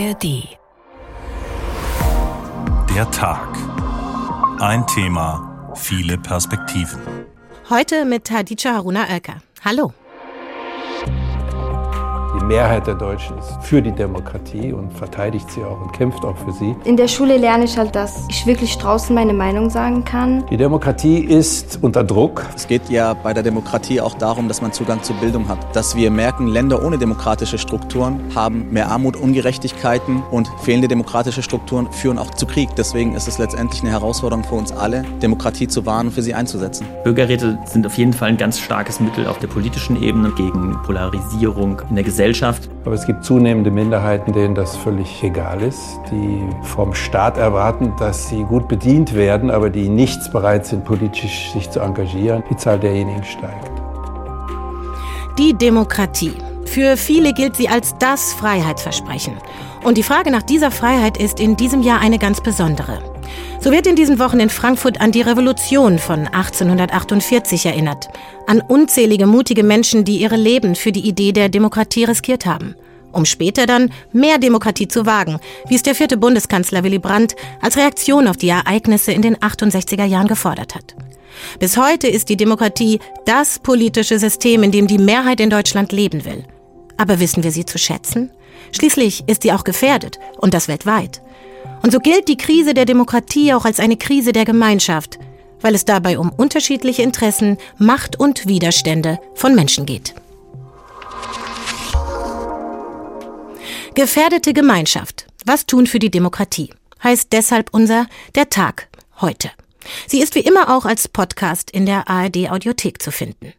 ARD. Der Tag. Ein Thema, viele Perspektiven. Heute mit Hadija Haruna Oelker. Hallo. Die Mehrheit der Deutschen ist für die Demokratie und verteidigt sie auch und kämpft auch für sie. In der Schule lerne ich halt, dass ich wirklich draußen meine Meinung sagen kann. Die Demokratie ist unter Druck. Es geht ja bei der Demokratie auch darum, dass man Zugang zur Bildung hat. Dass wir merken, Länder ohne demokratische Strukturen haben mehr Armut, Ungerechtigkeiten und fehlende demokratische Strukturen führen auch zu Krieg. Deswegen ist es letztendlich eine Herausforderung für uns alle, Demokratie zu wahren und für sie einzusetzen. Bürgerräte sind auf jeden Fall ein ganz starkes Mittel auf der politischen Ebene gegen Polarisierung in der Gesellschaft. Gesellschaft. Aber es gibt zunehmende Minderheiten, denen das völlig egal ist, die vom Staat erwarten, dass sie gut bedient werden, aber die nichts bereit sind, politisch sich zu engagieren. Die Zahl derjenigen steigt. Die Demokratie. Für viele gilt sie als das Freiheitsversprechen. Und die Frage nach dieser Freiheit ist in diesem Jahr eine ganz besondere. So wird in diesen Wochen in Frankfurt an die Revolution von 1848 erinnert, an unzählige mutige Menschen, die ihre Leben für die Idee der Demokratie riskiert haben, um später dann mehr Demokratie zu wagen, wie es der vierte Bundeskanzler Willy Brandt als Reaktion auf die Ereignisse in den 68er Jahren gefordert hat. Bis heute ist die Demokratie das politische System, in dem die Mehrheit in Deutschland leben will. Aber wissen wir sie zu schätzen? Schließlich ist sie auch gefährdet und das weltweit. Und so gilt die Krise der Demokratie auch als eine Krise der Gemeinschaft, weil es dabei um unterschiedliche Interessen, Macht und Widerstände von Menschen geht. Gefährdete Gemeinschaft. Was tun für die Demokratie? Heißt deshalb unser Der Tag heute. Sie ist wie immer auch als Podcast in der ARD Audiothek zu finden.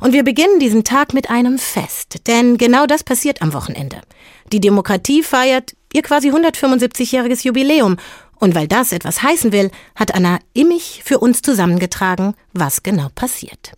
Und wir beginnen diesen Tag mit einem Fest, denn genau das passiert am Wochenende. Die Demokratie feiert ihr quasi 175-jähriges Jubiläum. Und weil das etwas heißen will, hat Anna Immich für uns zusammengetragen, was genau passiert.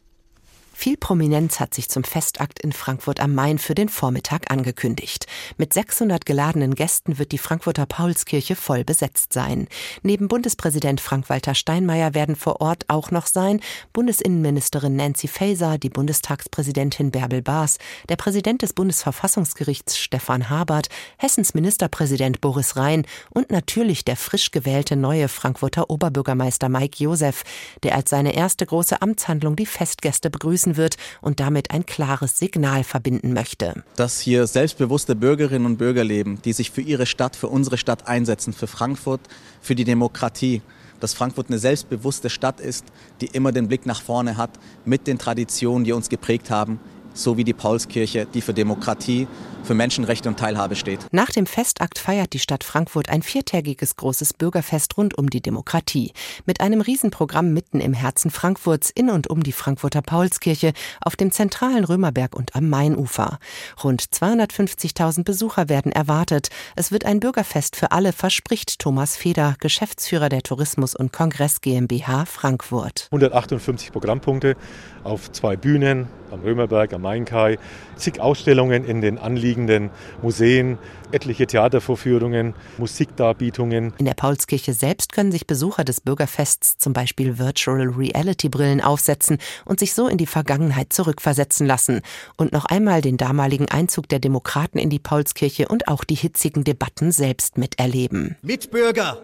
Viel Prominenz hat sich zum Festakt in Frankfurt am Main für den Vormittag angekündigt. Mit 600 geladenen Gästen wird die Frankfurter Paulskirche voll besetzt sein. Neben Bundespräsident Frank-Walter Steinmeier werden vor Ort auch noch sein Bundesinnenministerin Nancy Faeser, die Bundestagspräsidentin Bärbel Baas, der Präsident des Bundesverfassungsgerichts Stefan Habert, Hessens Ministerpräsident Boris Rhein und natürlich der frisch gewählte neue Frankfurter Oberbürgermeister Mike Josef, der als seine erste große Amtshandlung die Festgäste begrüßen nutzen wird und damit ein klares Signal verbinden möchte. Dass hier selbstbewusste Bürgerinnen und Bürger leben, die sich für ihre Stadt, für unsere Stadt einsetzen, für Frankfurt, für die Demokratie dass Frankfurt eine selbstbewusste Stadt ist, die immer den Blick nach vorne hat, mit den Traditionen, die uns geprägt haben, so wie die Paulskirche, die für Demokratie, für Menschenrechte und Teilhabe steht. Nach dem Festakt feiert die Stadt Frankfurt ein viertägiges großes Bürgerfest rund um die Demokratie. Mit einem Riesenprogramm mitten im Herzen Frankfurts in und um die Frankfurter Paulskirche auf dem zentralen Römerberg und am Mainufer. Rund 250.000 Besucher werden erwartet. Es wird ein Bürgerfest für alle, verspricht Thomas Feder, Geschäftsführer der Tourismus- und Kongress GmbH Frankfurt. 158 Programmpunkte auf zwei Bühnen, am Römerberg, am Mainkai, zig Ausstellungen in den anliegenden Museen, etliche Theatervorführungen, Musikdarbietungen. In der Paulskirche selbst können sich Besucher des Bürgerfests zum Beispiel Virtual Reality Brillen aufsetzen und sich so in die Vergangenheit zurückversetzen lassen und noch einmal den damaligen Einzug der Demokraten in die Paulskirche und auch die hitzigen Debatten selbst miterleben. Mitbürger,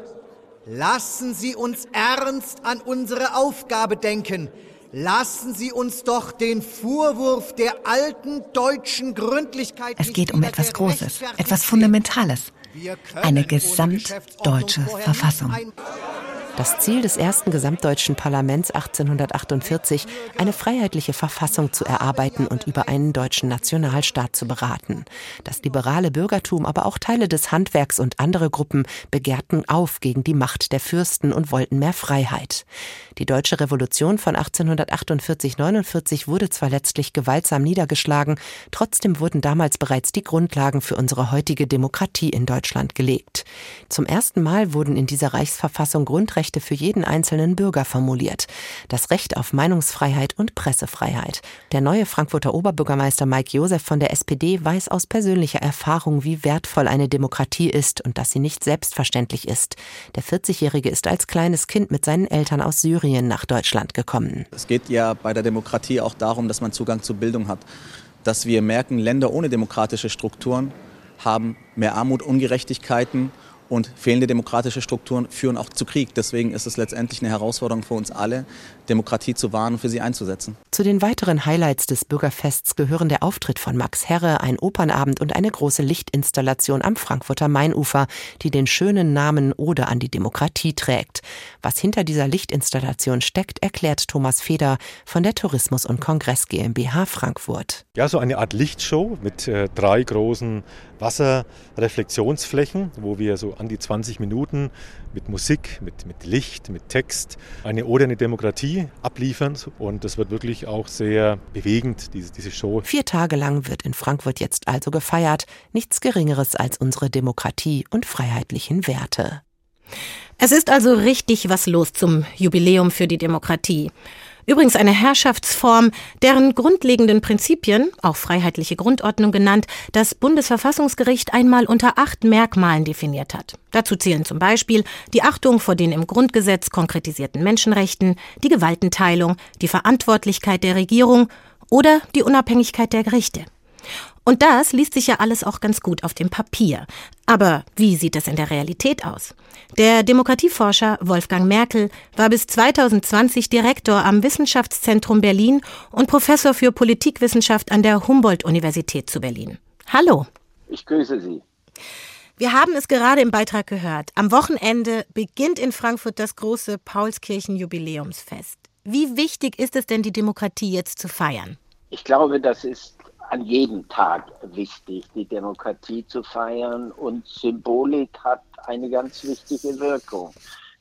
lassen Sie uns ernst an unsere Aufgabe denken Lassen Sie uns doch den Vorwurf der alten deutschen Gründlichkeit. Es geht um etwas Großes, etwas Fundamentales. Eine gesamtdeutsche Verfassung. Das Ziel des ersten gesamtdeutschen Parlaments 1848, eine freiheitliche Verfassung zu erarbeiten und über einen deutschen Nationalstaat zu beraten. Das liberale Bürgertum, aber auch Teile des Handwerks und andere Gruppen begehrten auf gegen die Macht der Fürsten und wollten mehr Freiheit. Die deutsche Revolution von 1848-49 wurde zwar letztlich gewaltsam niedergeschlagen, trotzdem wurden damals bereits die Grundlagen für unsere heutige Demokratie in Deutschland gelegt. Zum ersten Mal wurden in dieser Reichsverfassung Grundrechte Grundrechte für jeden einzelnen Bürger formuliert. Das Recht auf Meinungsfreiheit und Pressefreiheit. Der neue Frankfurter Oberbürgermeister Mike Josef von der SPD weiß aus persönlicher Erfahrung, wie wertvoll eine Demokratie ist und dass sie nicht selbstverständlich ist. Der 40-Jährige ist als kleines Kind mit seinen Eltern aus Syrien nach Deutschland gekommen. Es geht ja bei der Demokratie auch darum, dass man Zugang zu Bildung hat. Dass wir merken, Länder ohne demokratische Strukturen haben mehr Armut, Ungerechtigkeiten und fehlende demokratische Strukturen führen auch zu Krieg. Deswegen ist es letztendlich eine Herausforderung für uns alle, Demokratie zu wahren und für sie einzusetzen. Zu den weiteren Highlights des Bürgerfests gehören der Auftritt von Max Herre, ein Opernabend und eine große Lichtinstallation am Frankfurter Mainufer, die den schönen Namen Ode an die Demokratie trägt. Was hinter dieser Lichtinstallation steckt, erklärt Thomas Feder von der Tourismus- und Kongress GmbH Frankfurt. Ja, so eine Art Lichtshow mit äh, drei großen Wasserreflexionsflächen, wo wir so an die 20 Minuten mit Musik, mit, mit Licht, mit Text eine Ode an die Demokratie abliefern. Und das wird wirklich auch sehr bewegend, diese, diese Show. Vier Tage lang wird in Frankfurt jetzt also gefeiert. Nichts Geringeres als unsere Demokratie und freiheitlichen Werte. Es ist also richtig was los zum Jubiläum für die Demokratie. Übrigens eine Herrschaftsform, deren grundlegenden Prinzipien, auch freiheitliche Grundordnung genannt, das Bundesverfassungsgericht einmal unter acht Merkmalen definiert hat. Dazu zählen zum Beispiel die Achtung vor den im Grundgesetz konkretisierten Menschenrechten, die Gewaltenteilung, die Verantwortlichkeit der Regierung oder die Unabhängigkeit der Gerichte. Und das liest sich ja alles auch ganz gut auf dem Papier. Aber wie sieht es in der Realität aus? Der Demokratieforscher Wolfgang Merkel war bis 2020 Direktor am Wissenschaftszentrum Berlin und Professor für Politikwissenschaft an der Humboldt-Universität zu Berlin. Hallo. Ich grüße Sie. Wir haben es gerade im Beitrag gehört. Am Wochenende beginnt in Frankfurt das große Paulskirchen-Jubiläumsfest. Wie wichtig ist es denn, die Demokratie jetzt zu feiern? Ich glaube, das ist an jedem Tag wichtig, die Demokratie zu feiern und Symbolik hat eine ganz wichtige Wirkung.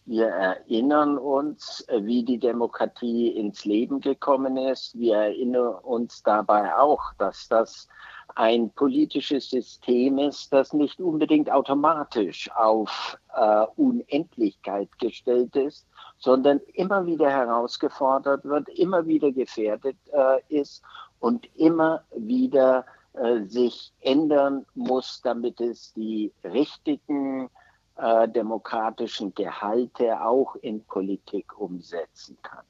Wir erinnern uns, wie die Demokratie ins Leben gekommen ist. Wir erinnern uns dabei auch, dass das ein politisches System ist, das nicht unbedingt automatisch auf äh, Unendlichkeit gestellt ist, sondern immer wieder herausgefordert wird, immer wieder gefährdet äh, ist und immer wieder äh, sich ändern muss, damit es die richtigen äh, demokratischen Gehalte auch in Politik umsetzen kann.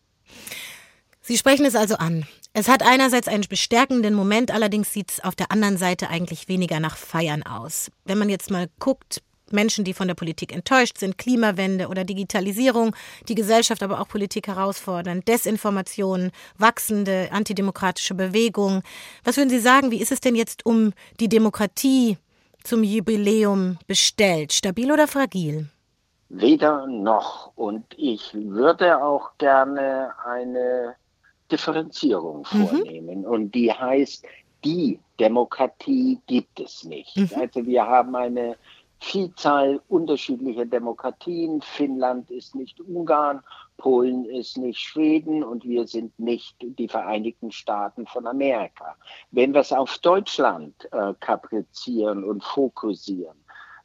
Sie sprechen es also an. Es hat einerseits einen bestärkenden Moment, allerdings sieht es auf der anderen Seite eigentlich weniger nach Feiern aus. Wenn man jetzt mal guckt, Menschen, die von der Politik enttäuscht sind, Klimawende oder Digitalisierung, die Gesellschaft, aber auch Politik herausfordern, Desinformation, wachsende antidemokratische Bewegung. Was würden Sie sagen, wie ist es denn jetzt um die Demokratie zum Jubiläum bestellt? Stabil oder fragil? Weder noch. Und ich würde auch gerne eine Differenzierung mhm. vornehmen. Mhm. Und die heißt, die Demokratie gibt es nicht. Mhm. Also wir haben eine Vielzahl unterschiedlicher Demokratien. Finnland ist nicht Ungarn, Polen ist nicht Schweden und wir sind nicht die Vereinigten Staaten von Amerika. Wenn wir es auf Deutschland äh, kaprizieren und fokussieren,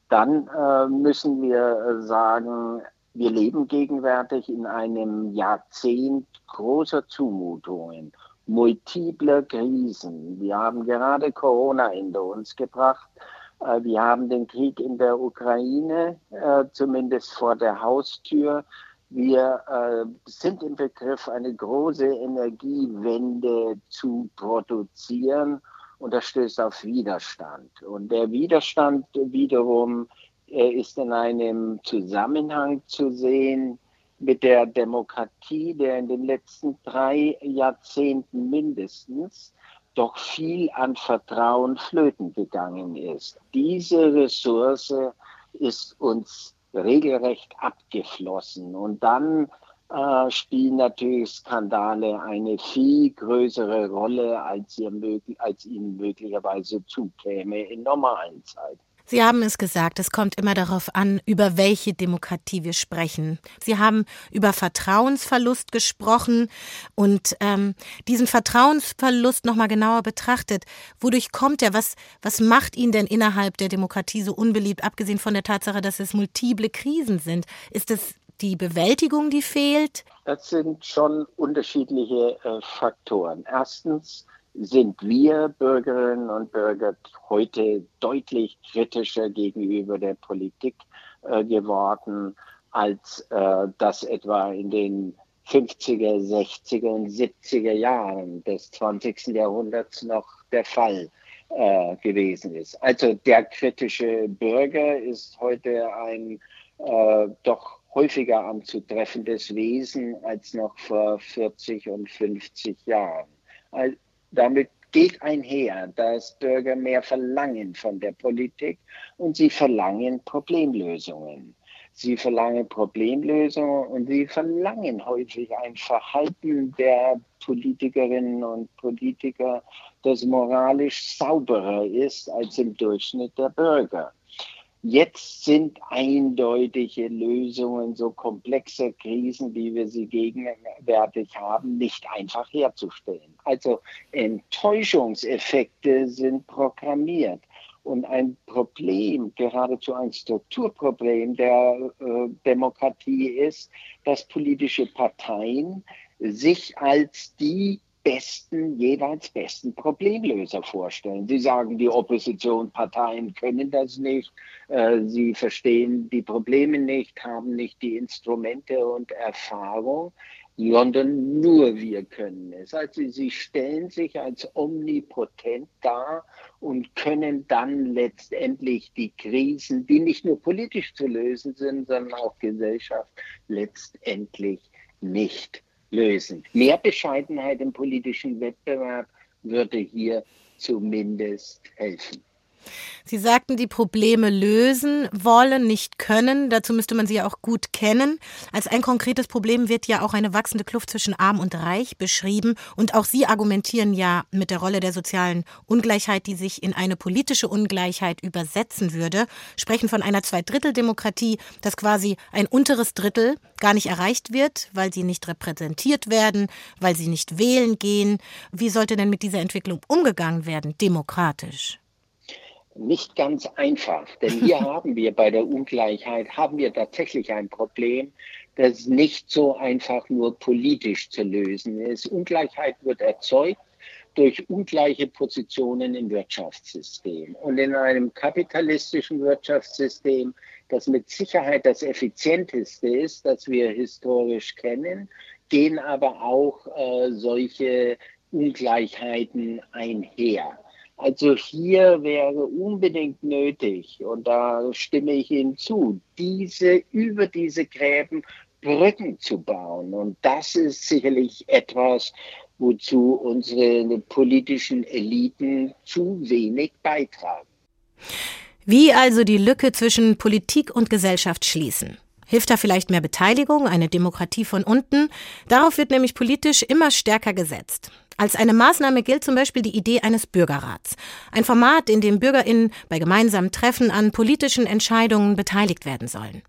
dann äh, müssen wir sagen, wir leben gegenwärtig in einem Jahrzehnt großer Zumutungen, multipler Krisen. Wir haben gerade Corona hinter uns gebracht. Äh, wir haben den Krieg in der Ukraine, äh, zumindest vor der Haustür. Wir äh, sind im Begriff, eine große Energiewende zu produzieren und das stößt auf Widerstand. Und der Widerstand wiederum ist in einem Zusammenhang zu sehen mit der Demokratie, der in den letzten drei Jahrzehnten mindestens doch viel an Vertrauen flöten gegangen ist. Diese Ressource ist uns regelrecht abgeflossen. Und dann äh, spielen natürlich Skandale eine viel größere Rolle, als, ihr möglich, als ihnen möglicherweise zukäme in normalen Zeiten. Sie haben es gesagt, es kommt immer darauf an, über welche Demokratie wir sprechen. Sie haben über Vertrauensverlust gesprochen und ähm, diesen Vertrauensverlust nochmal genauer betrachtet. Wodurch kommt er? Was, was macht ihn denn innerhalb der Demokratie so unbeliebt, abgesehen von der Tatsache, dass es multiple Krisen sind? Ist es die Bewältigung, die fehlt? Das sind schon unterschiedliche äh, Faktoren. Erstens sind wir Bürgerinnen und Bürger heute deutlich kritischer gegenüber der Politik äh, geworden, als äh, das etwa in den 50er, 60er und 70er Jahren des 20. Jahrhunderts noch der Fall äh, gewesen ist. Also der kritische Bürger ist heute ein äh, doch häufiger anzutreffendes Wesen als noch vor 40 und 50 Jahren. Damit geht einher, dass Bürger mehr verlangen von der Politik und sie verlangen Problemlösungen. Sie verlangen Problemlösungen und sie verlangen häufig ein Verhalten der Politikerinnen und Politiker, das moralisch sauberer ist als im Durchschnitt der Bürger. Jetzt sind eindeutige Lösungen so komplexer Krisen, wie wir sie gegenwärtig haben, nicht einfach herzustellen. Also Enttäuschungseffekte sind programmiert. Und ein Problem, geradezu ein Strukturproblem der äh, Demokratie ist, dass politische Parteien sich als die besten, jeweils besten Problemlöser vorstellen. Sie sagen, die Oppositionsparteien können das nicht, äh, sie verstehen die Probleme nicht, haben nicht die Instrumente und Erfahrung, sondern nur wir können es. Also sie stellen sich als omnipotent dar und können dann letztendlich die Krisen, die nicht nur politisch zu lösen sind, sondern auch Gesellschaft, letztendlich nicht lösen. Mehr Bescheidenheit im politischen Wettbewerb würde hier zumindest helfen. Sie sagten, die Probleme lösen wollen, nicht können. Dazu müsste man sie ja auch gut kennen. Als ein konkretes Problem wird ja auch eine wachsende Kluft zwischen Arm und Reich beschrieben. Und auch Sie argumentieren ja mit der Rolle der sozialen Ungleichheit, die sich in eine politische Ungleichheit übersetzen würde, sprechen von einer Zweidritteldemokratie, dass quasi ein unteres Drittel gar nicht erreicht wird, weil sie nicht repräsentiert werden, weil sie nicht wählen gehen. Wie sollte denn mit dieser Entwicklung umgegangen werden, demokratisch? Nicht ganz einfach, denn hier haben wir bei der Ungleichheit, haben wir tatsächlich ein Problem, das nicht so einfach nur politisch zu lösen ist. Ungleichheit wird erzeugt durch ungleiche Positionen im Wirtschaftssystem. Und in einem kapitalistischen Wirtschaftssystem, das mit Sicherheit das effizienteste ist, das wir historisch kennen, gehen aber auch äh, solche Ungleichheiten einher. Also hier wäre unbedingt nötig, und da stimme ich Ihnen zu, diese über diese Gräben Brücken zu bauen. Und das ist sicherlich etwas, wozu unsere politischen Eliten zu wenig beitragen. Wie also die Lücke zwischen Politik und Gesellschaft schließen? Hilft da vielleicht mehr Beteiligung, eine Demokratie von unten? Darauf wird nämlich politisch immer stärker gesetzt. Als eine Maßnahme gilt zum Beispiel die Idee eines Bürgerrats. Ein Format, in dem BürgerInnen bei gemeinsamen Treffen an politischen Entscheidungen beteiligt werden sollen.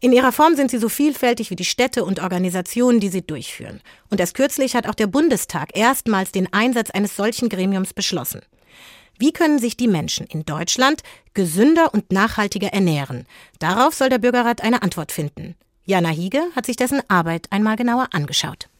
In ihrer Form sind sie so vielfältig wie die Städte und Organisationen, die sie durchführen. Und erst kürzlich hat auch der Bundestag erstmals den Einsatz eines solchen Gremiums beschlossen. Wie können sich die Menschen in Deutschland gesünder und nachhaltiger ernähren? Darauf soll der Bürgerrat eine Antwort finden. Jana Hiege hat sich dessen Arbeit einmal genauer angeschaut.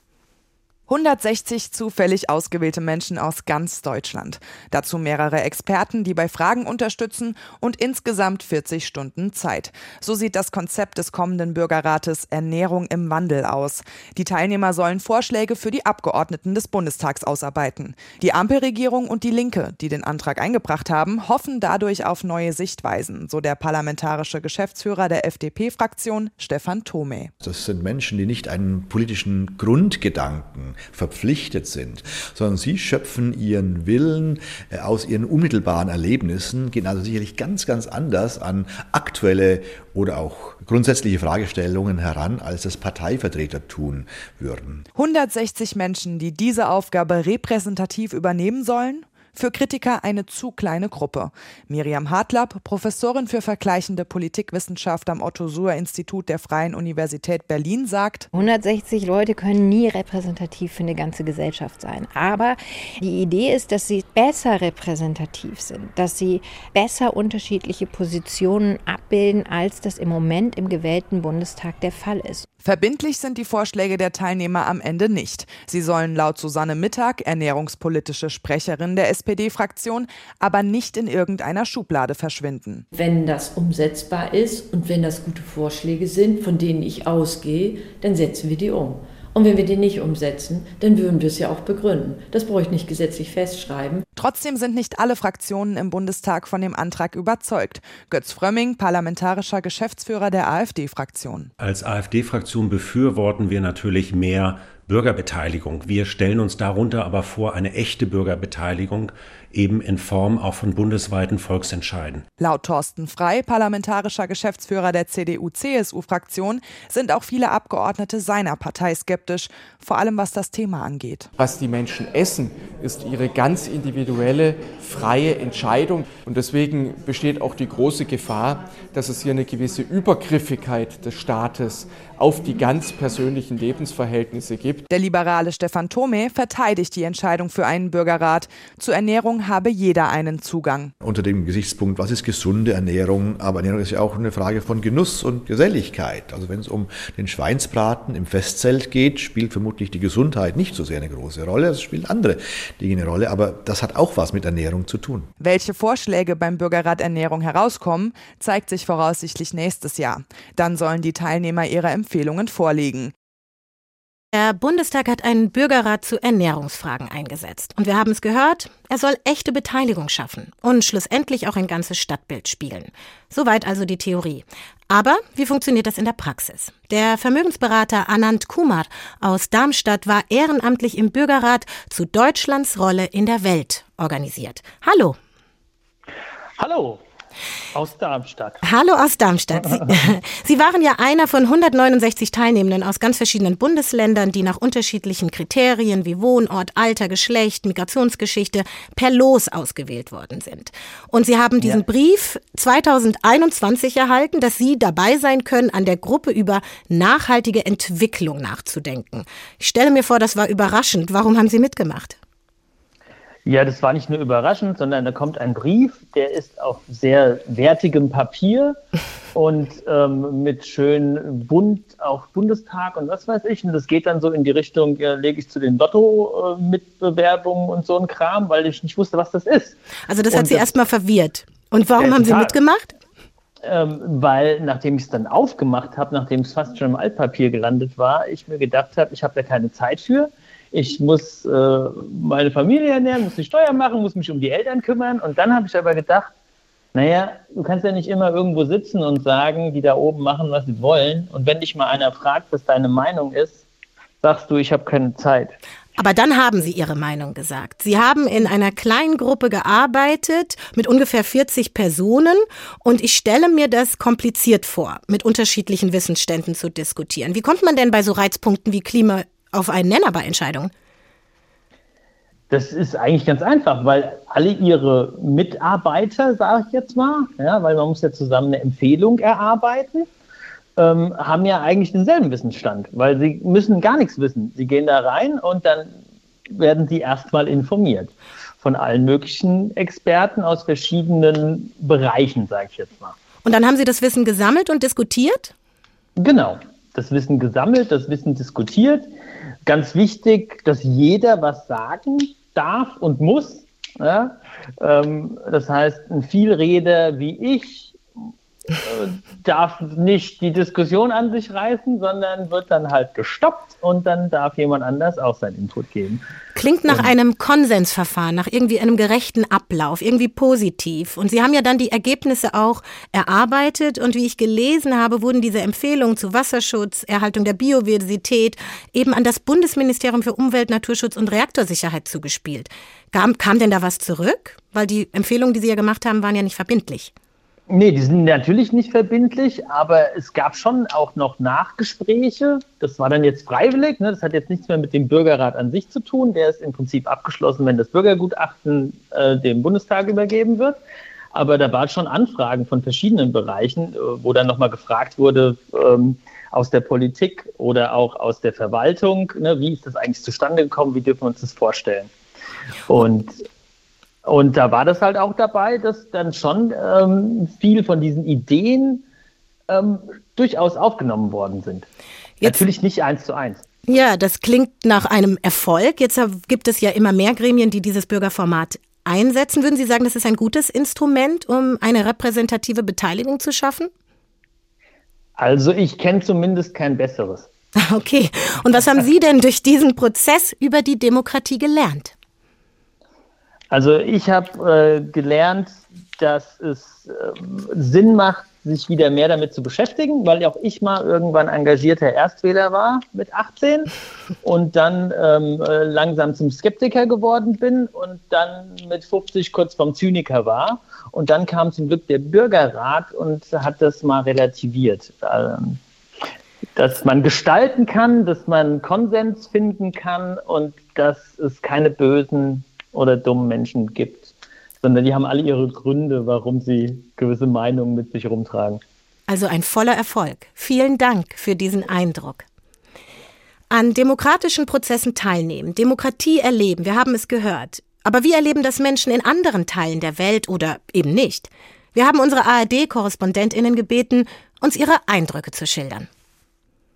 160 zufällig ausgewählte Menschen aus ganz Deutschland. Dazu mehrere Experten, die bei Fragen unterstützen und insgesamt 40 Stunden Zeit. So sieht das Konzept des kommenden Bürgerrates Ernährung im Wandel aus. Die Teilnehmer sollen Vorschläge für die Abgeordneten des Bundestags ausarbeiten. Die Ampelregierung und die Linke, die den Antrag eingebracht haben, hoffen dadurch auf neue Sichtweisen, so der parlamentarische Geschäftsführer der FDP-Fraktion Stefan Thome. Das sind Menschen, die nicht einen politischen Grundgedanken verpflichtet sind, sondern sie schöpfen ihren Willen äh, aus ihren unmittelbaren Erlebnissen, gehen also sicherlich ganz, ganz anders an aktuelle oder auch grundsätzliche Fragestellungen heran, als es Parteivertreter tun würden. 160 Menschen, die diese Aufgabe repräsentativ übernehmen sollen? Für Kritiker eine zu kleine Gruppe. Miriam Hartlapp, Professorin für vergleichende Politikwissenschaft am Otto-Suhr-Institut der Freien Universität Berlin, sagt: 160 Leute können nie repräsentativ für eine ganze Gesellschaft sein. Aber die Idee ist, dass sie besser repräsentativ sind, dass sie besser unterschiedliche Positionen abbilden, als das im Moment im gewählten Bundestag der Fall ist. Verbindlich sind die Vorschläge der Teilnehmer am Ende nicht. Sie sollen laut Susanne Mittag, ernährungspolitische Sprecherin der SPD-Fraktion, aber nicht in irgendeiner Schublade verschwinden. Wenn das umsetzbar ist und wenn das gute Vorschläge sind, von denen ich ausgehe, dann setzen wir die um. Und wenn wir die nicht umsetzen, dann würden wir es ja auch begründen. Das brauche ich nicht gesetzlich festschreiben. Trotzdem sind nicht alle Fraktionen im Bundestag von dem Antrag überzeugt. Götz Frömming, parlamentarischer Geschäftsführer der AfD-Fraktion. Als AfD-Fraktion befürworten wir natürlich mehr Bürgerbeteiligung. Wir stellen uns darunter aber vor eine echte Bürgerbeteiligung, eben in Form auch von bundesweiten Volksentscheiden. Laut Thorsten Frei, parlamentarischer Geschäftsführer der CDU-CSU-Fraktion, sind auch viele Abgeordnete seiner Partei skeptisch, vor allem was das Thema angeht. Was die Menschen essen, ist ihre ganz individuelle, freie Entscheidung. Und deswegen besteht auch die große Gefahr, dass es hier eine gewisse Übergriffigkeit des Staates auf die ganz persönlichen Lebensverhältnisse gibt. Der liberale Stefan Thome verteidigt die Entscheidung für einen Bürgerrat. Zur Ernährung habe jeder einen Zugang. Unter dem Gesichtspunkt, was ist gesunde Ernährung? Aber Ernährung ist ja auch eine Frage von Genuss und Geselligkeit. Also wenn es um den Schweinsbraten im Festzelt geht, spielt vermutlich die Gesundheit nicht so sehr eine große Rolle. Es spielen andere Dinge eine Rolle, aber das hat auch was mit Ernährung zu tun. Welche Vorschläge beim Bürgerrat Ernährung herauskommen, zeigt sich voraussichtlich nächstes Jahr. Dann sollen die Teilnehmer ihre Empfehlungen vorlegen. Der Bundestag hat einen Bürgerrat zu Ernährungsfragen eingesetzt. Und wir haben es gehört, er soll echte Beteiligung schaffen und schlussendlich auch ein ganzes Stadtbild spiegeln. Soweit also die Theorie. Aber wie funktioniert das in der Praxis? Der Vermögensberater Anand Kumar aus Darmstadt war ehrenamtlich im Bürgerrat zu Deutschlands Rolle in der Welt organisiert. Hallo. Hallo. Aus Darmstadt. Hallo aus Darmstadt. Sie, Sie, waren ja einer von 169 Teilnehmenden aus ganz verschiedenen Bundesländern, die nach unterschiedlichen Kriterien wie Wohnort, Alter, Geschlecht, Migrationsgeschichte per Los ausgewählt worden sind. Und Sie haben diesen ja. Brief 2021 erhalten, dass Sie dabei sein können, an der Gruppe über nachhaltige Entwicklung nachzudenken. Ich stelle mir vor, das war überraschend. Warum haben Sie mitgemacht? Ja, das war nicht nur überraschend, sondern da kommt ein Brief, der ist auf sehr wertigem Papier und ähm, mit schön bunt auch Bundestag und was weiß ich. Und das geht dann so in die Richtung, ja, lege ich zu den Lotto-Mitbewerbungen und so ein Kram, weil ich nicht wusste, was das ist. Also das hat und Sie erstmal verwirrt. Und warum haben Sie mitgemacht? Ähm, weil nachdem ich es dann aufgemacht habe, nachdem es fast schon im Altpapier gelandet war, ich mir gedacht habe, ich habe da keine Zeit für ich muss äh, meine Familie ernähren, muss die Steuer machen, muss mich um die Eltern kümmern. Und dann habe ich aber gedacht, naja, du kannst ja nicht immer irgendwo sitzen und sagen, die da oben machen, was sie wollen. Und wenn dich mal einer fragt, was deine Meinung ist, sagst du, ich habe keine Zeit. Aber dann haben Sie Ihre Meinung gesagt. Sie haben in einer kleinen Gruppe gearbeitet mit ungefähr 40 Personen und ich stelle mir das kompliziert vor, mit unterschiedlichen Wissensständen zu diskutieren. Wie kommt man denn bei so Reizpunkten wie Klima auf einen Nenner bei Entscheidungen? Das ist eigentlich ganz einfach, weil alle ihre Mitarbeiter, sage ich jetzt mal, ja, weil man muss ja zusammen eine Empfehlung erarbeiten, ähm, haben ja eigentlich denselben Wissensstand, weil sie müssen gar nichts wissen. Sie gehen da rein und dann werden sie erstmal informiert von allen möglichen Experten aus verschiedenen Bereichen, sage ich jetzt mal. Und dann haben Sie das Wissen gesammelt und diskutiert? Genau, das Wissen gesammelt, das Wissen diskutiert ganz wichtig, dass jeder was sagen darf und muss. Ja? Ähm, das heißt, ein Vielreder wie ich darf nicht die Diskussion an sich reißen, sondern wird dann halt gestoppt und dann darf jemand anders auch seinen Input geben. Klingt nach und einem Konsensverfahren, nach irgendwie einem gerechten Ablauf, irgendwie positiv. Und Sie haben ja dann die Ergebnisse auch erarbeitet und wie ich gelesen habe, wurden diese Empfehlungen zu Wasserschutz, Erhaltung der Biodiversität eben an das Bundesministerium für Umwelt, Naturschutz und Reaktorsicherheit zugespielt. Kam, kam denn da was zurück? Weil die Empfehlungen, die Sie ja gemacht haben, waren ja nicht verbindlich. Nee, die sind natürlich nicht verbindlich, aber es gab schon auch noch Nachgespräche. Das war dann jetzt freiwillig. Ne? Das hat jetzt nichts mehr mit dem Bürgerrat an sich zu tun. Der ist im Prinzip abgeschlossen, wenn das Bürgergutachten äh, dem Bundestag übergeben wird. Aber da waren schon Anfragen von verschiedenen Bereichen, äh, wo dann nochmal gefragt wurde, ähm, aus der Politik oder auch aus der Verwaltung, ne? wie ist das eigentlich zustande gekommen, wie dürfen wir uns das vorstellen? Und und da war das halt auch dabei, dass dann schon ähm, viel von diesen Ideen ähm, durchaus aufgenommen worden sind. Jetzt, Natürlich nicht eins zu eins. Ja, das klingt nach einem Erfolg. Jetzt gibt es ja immer mehr Gremien, die dieses Bürgerformat einsetzen. Würden Sie sagen, das ist ein gutes Instrument, um eine repräsentative Beteiligung zu schaffen? Also ich kenne zumindest kein besseres. Okay. Und was haben Sie denn durch diesen Prozess über die Demokratie gelernt? Also ich habe äh, gelernt, dass es äh, Sinn macht, sich wieder mehr damit zu beschäftigen, weil auch ich mal irgendwann engagierter Erstwähler war mit 18 und dann ähm, äh, langsam zum Skeptiker geworden bin und dann mit 50 kurz vom Zyniker war. Und dann kam zum Glück der Bürgerrat und hat das mal relativiert. Ähm, dass man gestalten kann, dass man Konsens finden kann und dass es keine bösen oder dummen Menschen gibt, sondern die haben alle ihre Gründe, warum sie gewisse Meinungen mit sich rumtragen. Also ein voller Erfolg. Vielen Dank für diesen Eindruck. An demokratischen Prozessen teilnehmen, Demokratie erleben, wir haben es gehört. Aber wie erleben das Menschen in anderen Teilen der Welt oder eben nicht? Wir haben unsere ARD-Korrespondentinnen gebeten, uns ihre Eindrücke zu schildern.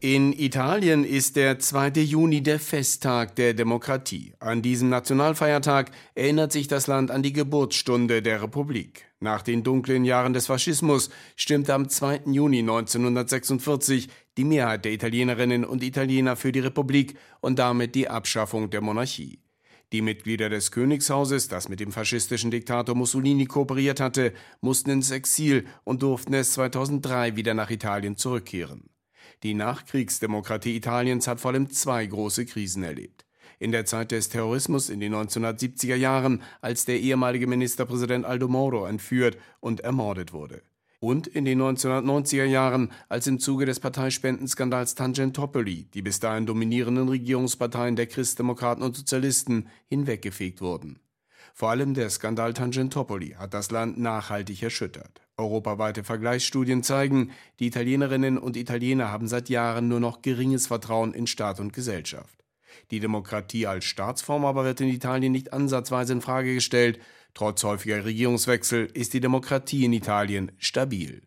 In Italien ist der 2. Juni der Festtag der Demokratie. An diesem Nationalfeiertag erinnert sich das Land an die Geburtsstunde der Republik. Nach den dunklen Jahren des Faschismus stimmte am 2. Juni 1946 die Mehrheit der Italienerinnen und Italiener für die Republik und damit die Abschaffung der Monarchie. Die Mitglieder des Königshauses, das mit dem faschistischen Diktator Mussolini kooperiert hatte, mussten ins Exil und durften es 2003 wieder nach Italien zurückkehren. Die Nachkriegsdemokratie Italiens hat vor allem zwei große Krisen erlebt. In der Zeit des Terrorismus in den 1970er Jahren, als der ehemalige Ministerpräsident Aldo Moro entführt und ermordet wurde. Und in den 1990er Jahren, als im Zuge des Parteispenden-Skandals Tangentopoli die bis dahin dominierenden Regierungsparteien der Christdemokraten und Sozialisten hinweggefegt wurden. Vor allem der Skandal Tangentopoli hat das Land nachhaltig erschüttert. Europaweite Vergleichsstudien zeigen, die Italienerinnen und Italiener haben seit Jahren nur noch geringes Vertrauen in Staat und Gesellschaft. Die Demokratie als Staatsform aber wird in Italien nicht ansatzweise in Frage gestellt. Trotz häufiger Regierungswechsel ist die Demokratie in Italien stabil.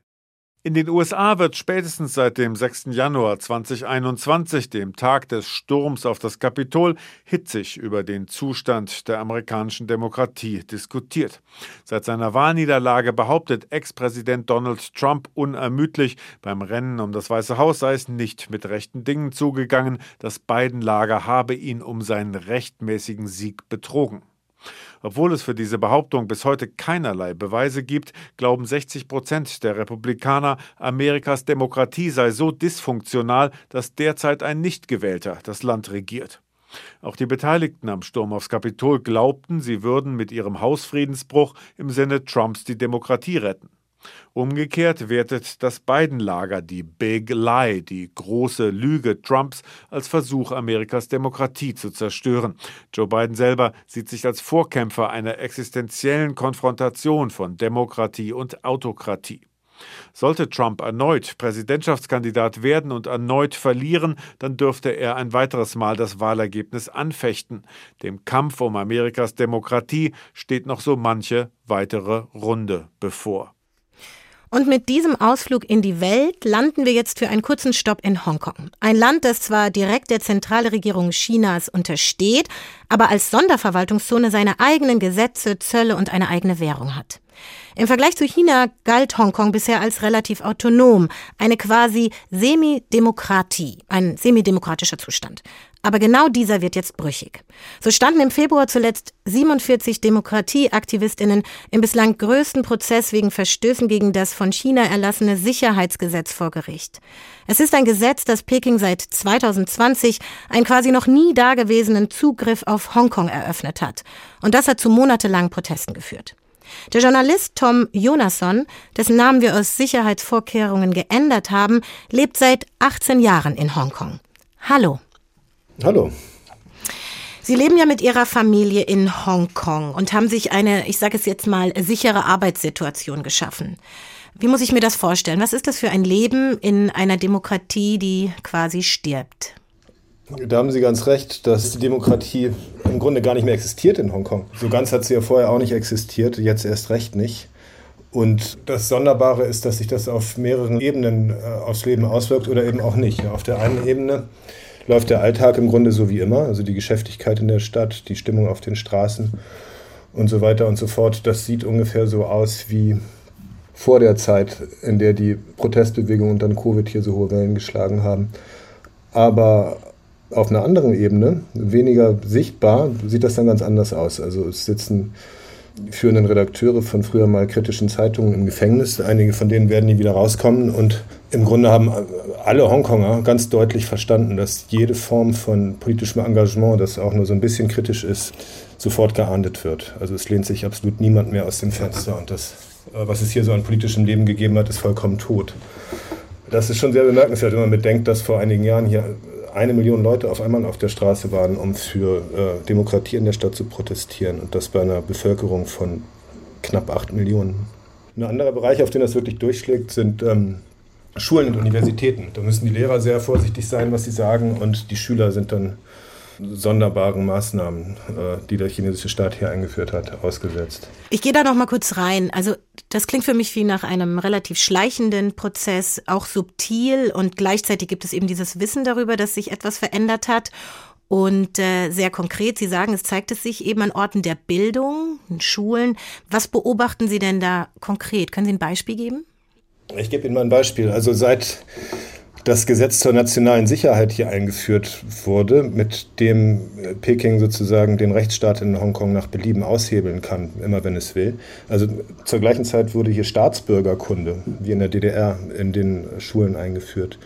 In den USA wird spätestens seit dem 6. Januar 2021, dem Tag des Sturms auf das Kapitol, hitzig über den Zustand der amerikanischen Demokratie diskutiert. Seit seiner Wahlniederlage behauptet Ex-Präsident Donald Trump unermüdlich, beim Rennen um das Weiße Haus sei es nicht mit rechten Dingen zugegangen, das beiden Lager habe ihn um seinen rechtmäßigen Sieg betrogen. Obwohl es für diese Behauptung bis heute keinerlei Beweise gibt, glauben 60 Prozent der Republikaner, Amerikas Demokratie sei so dysfunktional, dass derzeit ein Nichtgewählter das Land regiert. Auch die Beteiligten am Sturm aufs Kapitol glaubten, sie würden mit ihrem Hausfriedensbruch im Sinne Trumps die Demokratie retten. Umgekehrt wertet das Biden-Lager die Big Lie, die große Lüge Trumps, als Versuch, Amerikas Demokratie zu zerstören. Joe Biden selber sieht sich als Vorkämpfer einer existenziellen Konfrontation von Demokratie und Autokratie. Sollte Trump erneut Präsidentschaftskandidat werden und erneut verlieren, dann dürfte er ein weiteres Mal das Wahlergebnis anfechten. Dem Kampf um Amerikas Demokratie steht noch so manche weitere Runde bevor. Und mit diesem Ausflug in die Welt landen wir jetzt für einen kurzen Stopp in Hongkong. Ein Land, das zwar direkt der Zentralregierung Chinas untersteht, aber als Sonderverwaltungszone seine eigenen Gesetze, Zölle und eine eigene Währung hat. Im Vergleich zu China galt Hongkong bisher als relativ autonom, eine quasi Semidemokratie, ein semidemokratischer Zustand. Aber genau dieser wird jetzt brüchig. So standen im Februar zuletzt 47 Demokratieaktivistinnen im bislang größten Prozess wegen Verstößen gegen das von China erlassene Sicherheitsgesetz vor Gericht. Es ist ein Gesetz, das Peking seit 2020 einen quasi noch nie dagewesenen Zugriff auf Hongkong eröffnet hat. Und das hat zu monatelangen Protesten geführt. Der Journalist Tom Jonasson, dessen Namen wir aus Sicherheitsvorkehrungen geändert haben, lebt seit 18 Jahren in Hongkong. Hallo. Hallo. Sie leben ja mit Ihrer Familie in Hongkong und haben sich eine, ich sage es jetzt mal, sichere Arbeitssituation geschaffen. Wie muss ich mir das vorstellen? Was ist das für ein Leben in einer Demokratie, die quasi stirbt? Da haben Sie ganz recht, dass die Demokratie im Grunde gar nicht mehr existiert in Hongkong. So ganz hat sie ja vorher auch nicht existiert, jetzt erst recht nicht. Und das Sonderbare ist, dass sich das auf mehreren Ebenen äh, aufs Leben auswirkt oder eben auch nicht. Auf der einen Ebene läuft der Alltag im Grunde so wie immer, also die Geschäftigkeit in der Stadt, die Stimmung auf den Straßen und so weiter und so fort. Das sieht ungefähr so aus wie vor der Zeit, in der die Protestbewegung und dann Covid hier so hohe Wellen geschlagen haben. Aber auf einer anderen Ebene, weniger sichtbar, sieht das dann ganz anders aus. Also es sitzen führenden Redakteure von früher mal kritischen Zeitungen im Gefängnis. Einige von denen werden nie wieder rauskommen. Und im Grunde haben alle Hongkonger ganz deutlich verstanden, dass jede Form von politischem Engagement, das auch nur so ein bisschen kritisch ist, sofort geahndet wird. Also es lehnt sich absolut niemand mehr aus dem Fenster. Und das, was es hier so an politischem Leben gegeben hat, ist vollkommen tot. Das ist schon sehr bemerkenswert, wenn man bedenkt, dass vor einigen Jahren hier eine Million Leute auf einmal auf der Straße waren, um für äh, Demokratie in der Stadt zu protestieren und das bei einer Bevölkerung von knapp acht Millionen. Ein anderer Bereich, auf den das wirklich durchschlägt, sind ähm, Schulen und Universitäten. Da müssen die Lehrer sehr vorsichtig sein, was sie sagen und die Schüler sind dann sonderbaren Maßnahmen, äh, die der chinesische Staat hier eingeführt hat, ausgesetzt. Ich gehe da noch mal kurz rein. Also das klingt für mich wie nach einem relativ schleichenden Prozess, auch subtil und gleichzeitig gibt es eben dieses Wissen darüber, dass sich etwas verändert hat. Und äh, sehr konkret, Sie sagen, es zeigt es sich eben an Orten der Bildung, in Schulen. Was beobachten Sie denn da konkret? Können Sie ein Beispiel geben? Ich gebe Ihnen mal ein Beispiel. Also seit das Gesetz zur nationalen Sicherheit hier eingeführt wurde, mit dem Peking sozusagen den Rechtsstaat in Hongkong nach Belieben aushebeln kann, immer wenn es will. Also zur gleichen Zeit wurde hier Staatsbürgerkunde, wie in der DDR, in den Schulen eingeführt.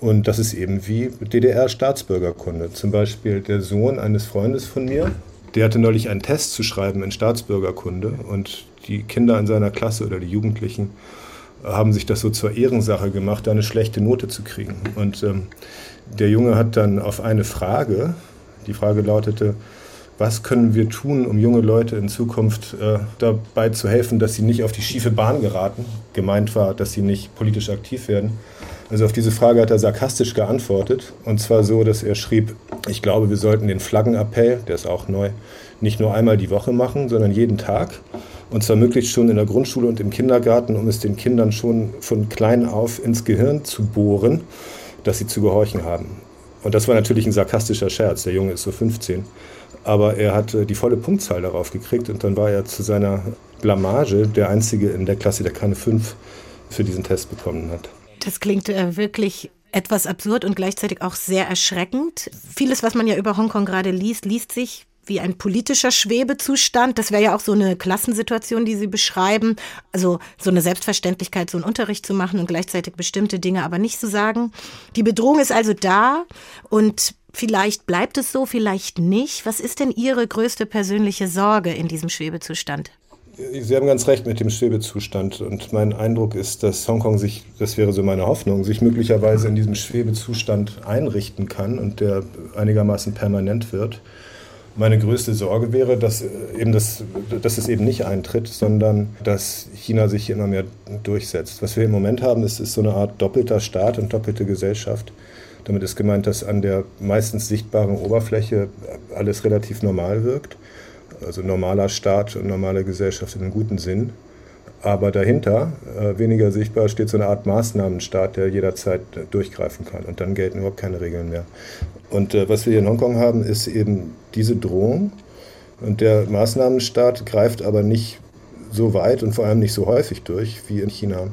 Und das ist eben wie DDR-Staatsbürgerkunde. Zum Beispiel der Sohn eines Freundes von mir, der hatte neulich einen Test zu schreiben in Staatsbürgerkunde und die Kinder in seiner Klasse oder die Jugendlichen haben sich das so zur Ehrensache gemacht, da eine schlechte Note zu kriegen. Und ähm, der Junge hat dann auf eine Frage, die Frage lautete, was können wir tun, um junge Leute in Zukunft äh, dabei zu helfen, dass sie nicht auf die schiefe Bahn geraten? Gemeint war, dass sie nicht politisch aktiv werden. Also auf diese Frage hat er sarkastisch geantwortet. Und zwar so, dass er schrieb, ich glaube, wir sollten den Flaggenappell, der ist auch neu, nicht nur einmal die Woche machen, sondern jeden Tag. Und zwar möglichst schon in der Grundschule und im Kindergarten, um es den Kindern schon von klein auf ins Gehirn zu bohren, dass sie zu gehorchen haben. Und das war natürlich ein sarkastischer Scherz. Der Junge ist so 15. Aber er hat die volle Punktzahl darauf gekriegt und dann war er zu seiner Blamage der Einzige in der Klasse, der keine 5 für diesen Test bekommen hat. Das klingt äh, wirklich etwas absurd und gleichzeitig auch sehr erschreckend. Vieles, was man ja über Hongkong gerade liest, liest sich wie ein politischer Schwebezustand. Das wäre ja auch so eine Klassensituation, die Sie beschreiben. Also so eine Selbstverständlichkeit, so einen Unterricht zu machen und gleichzeitig bestimmte Dinge aber nicht zu sagen. Die Bedrohung ist also da und vielleicht bleibt es so, vielleicht nicht. Was ist denn Ihre größte persönliche Sorge in diesem Schwebezustand? Sie haben ganz recht mit dem Schwebezustand. Und mein Eindruck ist, dass Hongkong sich, das wäre so meine Hoffnung, sich möglicherweise in diesem Schwebezustand einrichten kann und der einigermaßen permanent wird. Meine größte Sorge wäre, dass, äh, eben das, dass es eben nicht eintritt, sondern dass China sich immer mehr durchsetzt. Was wir im Moment haben, ist, ist so eine Art doppelter Staat und doppelte Gesellschaft. Damit ist gemeint, dass an der meistens sichtbaren Oberfläche alles relativ normal wirkt. Also normaler Staat und normale Gesellschaft in einem guten Sinn. Aber dahinter, äh, weniger sichtbar, steht so eine Art Maßnahmenstaat, der jederzeit durchgreifen kann. Und dann gelten überhaupt keine Regeln mehr. Und äh, was wir hier in Hongkong haben, ist eben diese Drohung. Und der Maßnahmenstaat greift aber nicht so weit und vor allem nicht so häufig durch wie in China.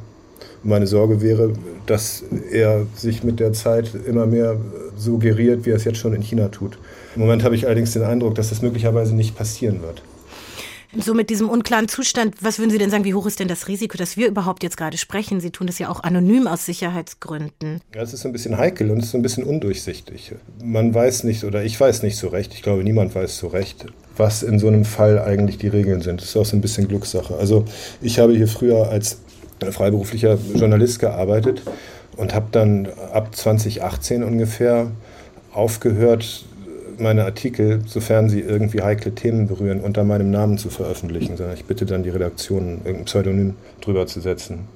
Meine Sorge wäre, dass er sich mit der Zeit immer mehr suggeriert, wie er es jetzt schon in China tut. Im Moment habe ich allerdings den Eindruck, dass das möglicherweise nicht passieren wird. So mit diesem unklaren Zustand, was würden Sie denn sagen, wie hoch ist denn das Risiko, dass wir überhaupt jetzt gerade sprechen? Sie tun das ja auch anonym aus Sicherheitsgründen. Ja, es ist ein bisschen heikel und es ist ein bisschen undurchsichtig. Man weiß nicht, oder ich weiß nicht so recht, ich glaube, niemand weiß so recht, was in so einem Fall eigentlich die Regeln sind. Das ist auch so ein bisschen Glückssache. Also ich habe hier früher als freiberuflicher Journalist gearbeitet und habe dann ab 2018 ungefähr aufgehört, meine Artikel, sofern sie irgendwie heikle Themen berühren, unter meinem Namen zu veröffentlichen, sondern ich bitte dann die Redaktion, irgendein Pseudonym drüber zu setzen.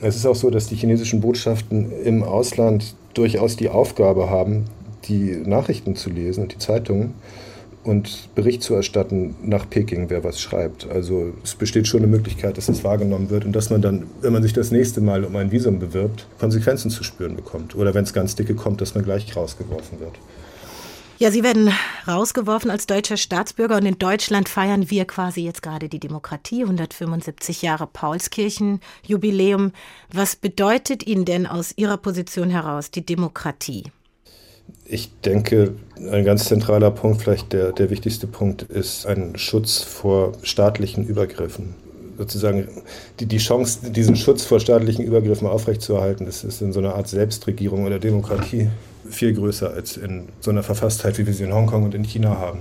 Es ist auch so, dass die chinesischen Botschaften im Ausland durchaus die Aufgabe haben, die Nachrichten zu lesen und die Zeitungen und Bericht zu erstatten nach Peking, wer was schreibt. Also es besteht schon eine Möglichkeit, dass das wahrgenommen wird und dass man dann, wenn man sich das nächste Mal um ein Visum bewirbt, Konsequenzen zu spüren bekommt. Oder wenn es ganz dicke kommt, dass man gleich rausgeworfen wird. Ja, Sie werden rausgeworfen als deutscher Staatsbürger und in Deutschland feiern wir quasi jetzt gerade die Demokratie, 175 Jahre Paulskirchen-Jubiläum. Was bedeutet Ihnen denn aus Ihrer Position heraus die Demokratie? Ich denke, ein ganz zentraler Punkt, vielleicht der, der wichtigste Punkt, ist ein Schutz vor staatlichen Übergriffen. Sozusagen die, die Chance, diesen Schutz vor staatlichen Übergriffen aufrechtzuerhalten, das ist in so einer Art Selbstregierung oder Demokratie viel größer als in so einer Verfasstheit, wie wir sie in Hongkong und in China haben.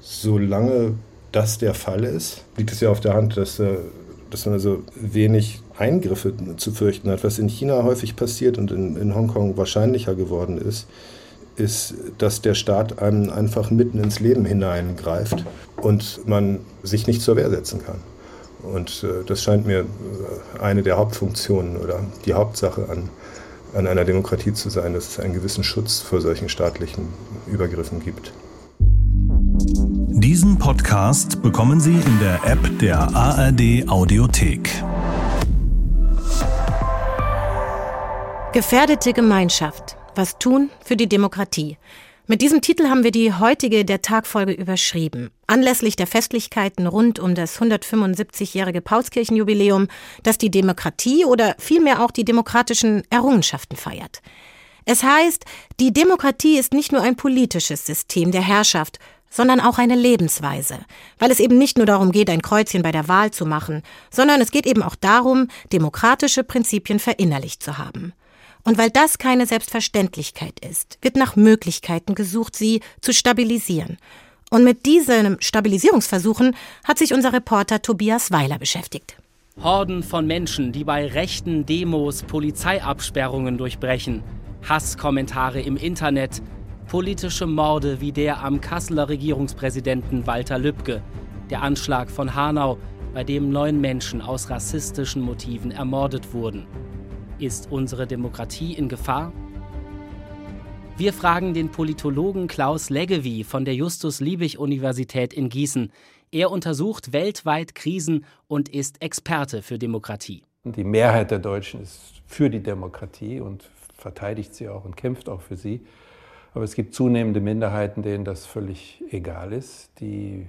Solange das der Fall ist, liegt es ja auf der Hand, dass, äh, dass man also wenig Eingriffe zu fürchten hat. Was in China häufig passiert und in, in Hongkong wahrscheinlicher geworden ist, ist, dass der Staat einem einfach mitten ins Leben hineingreift und man sich nicht zur Wehr setzen kann. Und äh, das scheint mir äh, eine der Hauptfunktionen oder die Hauptsache an, an einer Demokratie zu sein, dass es einen gewissen Schutz vor solchen staatlichen Übergriffen gibt. Diesen Podcast bekommen Sie in der App der ARD Audiothek. Gefährdete Gemeinschaft. Was tun für die Demokratie? Mit diesem Titel haben wir die heutige der Tagfolge überschrieben. Anlässlich der Festlichkeiten rund um das 175-jährige Paulskirchenjubiläum, das die Demokratie oder vielmehr auch die demokratischen Errungenschaften feiert. Es heißt, die Demokratie ist nicht nur ein politisches System der Herrschaft, sondern auch eine Lebensweise, weil es eben nicht nur darum geht, ein Kreuzchen bei der Wahl zu machen, sondern es geht eben auch darum, demokratische Prinzipien verinnerlicht zu haben. Und weil das keine Selbstverständlichkeit ist, wird nach Möglichkeiten gesucht, sie zu stabilisieren. Und mit diesen Stabilisierungsversuchen hat sich unser Reporter Tobias Weiler beschäftigt. Horden von Menschen, die bei rechten Demos Polizeiabsperrungen durchbrechen, Hasskommentare im Internet, politische Morde wie der am Kasseler Regierungspräsidenten Walter Lübcke, der Anschlag von Hanau, bei dem neun Menschen aus rassistischen Motiven ermordet wurden. Ist unsere Demokratie in Gefahr? Wir fragen den Politologen Klaus Leggevi von der Justus-Liebig-Universität in Gießen. Er untersucht weltweit Krisen und ist Experte für Demokratie. Die Mehrheit der Deutschen ist für die Demokratie und verteidigt sie auch und kämpft auch für sie. Aber es gibt zunehmende Minderheiten, denen das völlig egal ist, die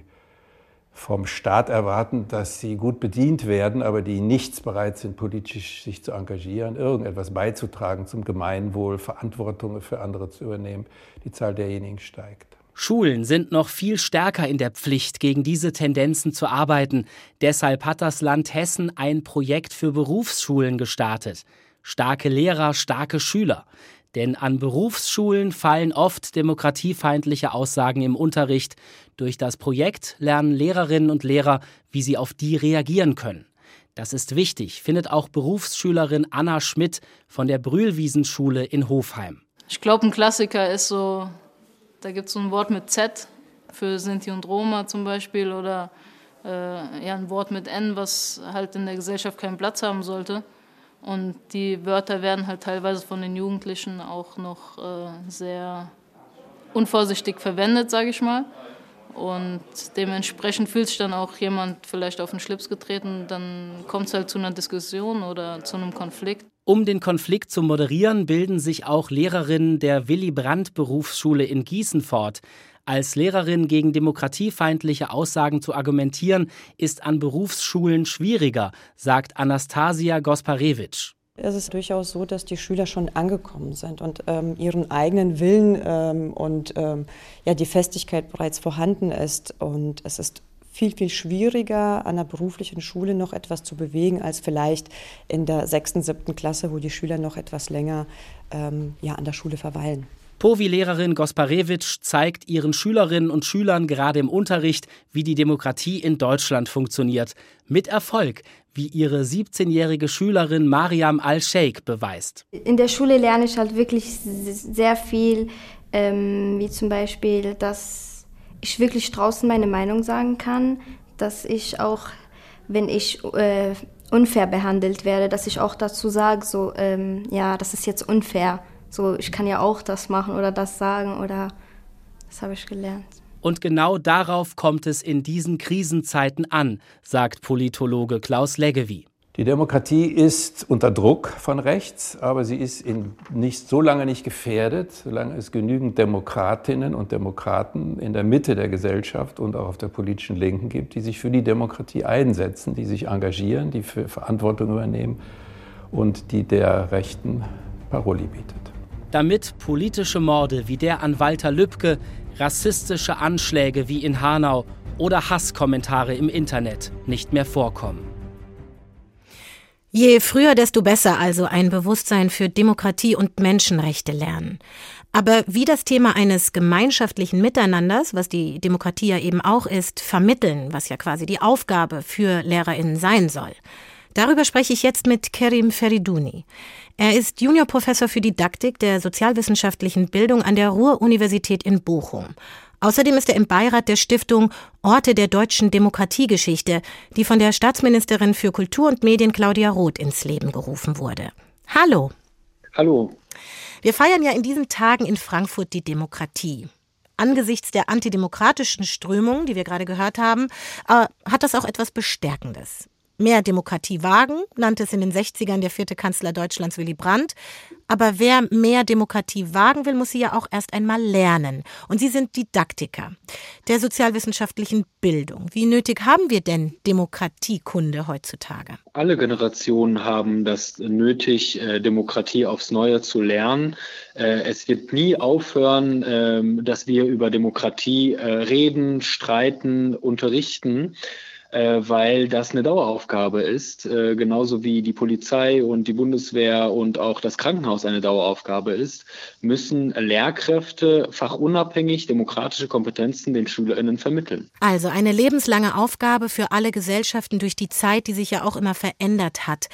vom Staat erwarten, dass sie gut bedient werden, aber die nichts bereit sind, politisch sich zu engagieren, irgendetwas beizutragen zum Gemeinwohl, Verantwortung für andere zu übernehmen. Die Zahl derjenigen steigt. Schulen sind noch viel stärker in der Pflicht, gegen diese Tendenzen zu arbeiten. Deshalb hat das Land Hessen ein Projekt für Berufsschulen gestartet. Starke Lehrer, starke Schüler. Denn an Berufsschulen fallen oft demokratiefeindliche Aussagen im Unterricht. Durch das Projekt lernen Lehrerinnen und Lehrer, wie sie auf die reagieren können. Das ist wichtig, findet auch Berufsschülerin Anna Schmidt von der Brühlwiesenschule in Hofheim. Ich glaube, ein Klassiker ist so, da gibt es so ein Wort mit Z für Sinti und Roma zum Beispiel oder äh, ja, ein Wort mit N, was halt in der Gesellschaft keinen Platz haben sollte. Und die Wörter werden halt teilweise von den Jugendlichen auch noch äh, sehr unvorsichtig verwendet, sage ich mal. Und dementsprechend fühlt sich dann auch jemand vielleicht auf den Schlips getreten, dann kommt es halt zu einer Diskussion oder zu einem Konflikt. Um den Konflikt zu moderieren, bilden sich auch Lehrerinnen der Willy Brandt Berufsschule in Gießen fort. Als Lehrerin gegen demokratiefeindliche Aussagen zu argumentieren, ist an Berufsschulen schwieriger, sagt Anastasia Gosparewitsch. Es ist durchaus so, dass die Schüler schon angekommen sind und ähm, ihren eigenen Willen ähm, und ähm, ja, die Festigkeit bereits vorhanden ist. Und es ist viel, viel schwieriger, an der beruflichen Schule noch etwas zu bewegen, als vielleicht in der sechsten, siebten Klasse, wo die Schüler noch etwas länger ähm, ja, an der Schule verweilen. Povi-Lehrerin Gosparewitsch zeigt ihren Schülerinnen und Schülern gerade im Unterricht, wie die Demokratie in Deutschland funktioniert. Mit Erfolg, wie ihre 17-jährige Schülerin Mariam Al-Sheikh beweist. In der Schule lerne ich halt wirklich sehr viel, ähm, wie zum Beispiel, dass ich wirklich draußen meine Meinung sagen kann, dass ich auch, wenn ich äh, unfair behandelt werde, dass ich auch dazu sage, so, ähm, ja, das ist jetzt unfair so, ich kann ja auch das machen oder das sagen oder das habe ich gelernt. Und genau darauf kommt es in diesen Krisenzeiten an, sagt Politologe Klaus Leggevi. Die Demokratie ist unter Druck von rechts, aber sie ist in nicht so lange nicht gefährdet, solange es genügend Demokratinnen und Demokraten in der Mitte der Gesellschaft und auch auf der politischen Linken gibt, die sich für die Demokratie einsetzen, die sich engagieren, die für Verantwortung übernehmen und die der Rechten Paroli bietet. Damit politische Morde wie der an Walter Lübcke, rassistische Anschläge wie in Hanau oder Hasskommentare im Internet nicht mehr vorkommen. Je früher, desto besser also ein Bewusstsein für Demokratie und Menschenrechte lernen. Aber wie das Thema eines gemeinschaftlichen Miteinanders, was die Demokratie ja eben auch ist, vermitteln, was ja quasi die Aufgabe für Lehrerinnen sein soll. Darüber spreche ich jetzt mit Kerim Feriduni. Er ist Juniorprofessor für Didaktik der sozialwissenschaftlichen Bildung an der Ruhr-Universität in Bochum. Außerdem ist er im Beirat der Stiftung Orte der deutschen Demokratiegeschichte, die von der Staatsministerin für Kultur und Medien Claudia Roth ins Leben gerufen wurde. Hallo. Hallo. Wir feiern ja in diesen Tagen in Frankfurt die Demokratie. Angesichts der antidemokratischen Strömung, die wir gerade gehört haben, äh, hat das auch etwas Bestärkendes. Mehr Demokratie wagen, nannte es in den 60ern der vierte Kanzler Deutschlands Willy Brandt. Aber wer mehr Demokratie wagen will, muss sie ja auch erst einmal lernen. Und Sie sind Didaktiker der sozialwissenschaftlichen Bildung. Wie nötig haben wir denn Demokratiekunde heutzutage? Alle Generationen haben das nötig, äh, Demokratie aufs Neue zu lernen. Äh, es wird nie aufhören, ähm, dass wir über Demokratie äh, reden, streiten, unterrichten äh, weil das eine Daueraufgabe ist, äh, genauso wie die Polizei und die Bundeswehr und auch das Krankenhaus eine Daueraufgabe ist, müssen Lehrkräfte fachunabhängig demokratische Kompetenzen den SchülerInnen vermitteln. Also eine lebenslange Aufgabe für alle Gesellschaften durch die Zeit, die sich ja auch immer verändert hat.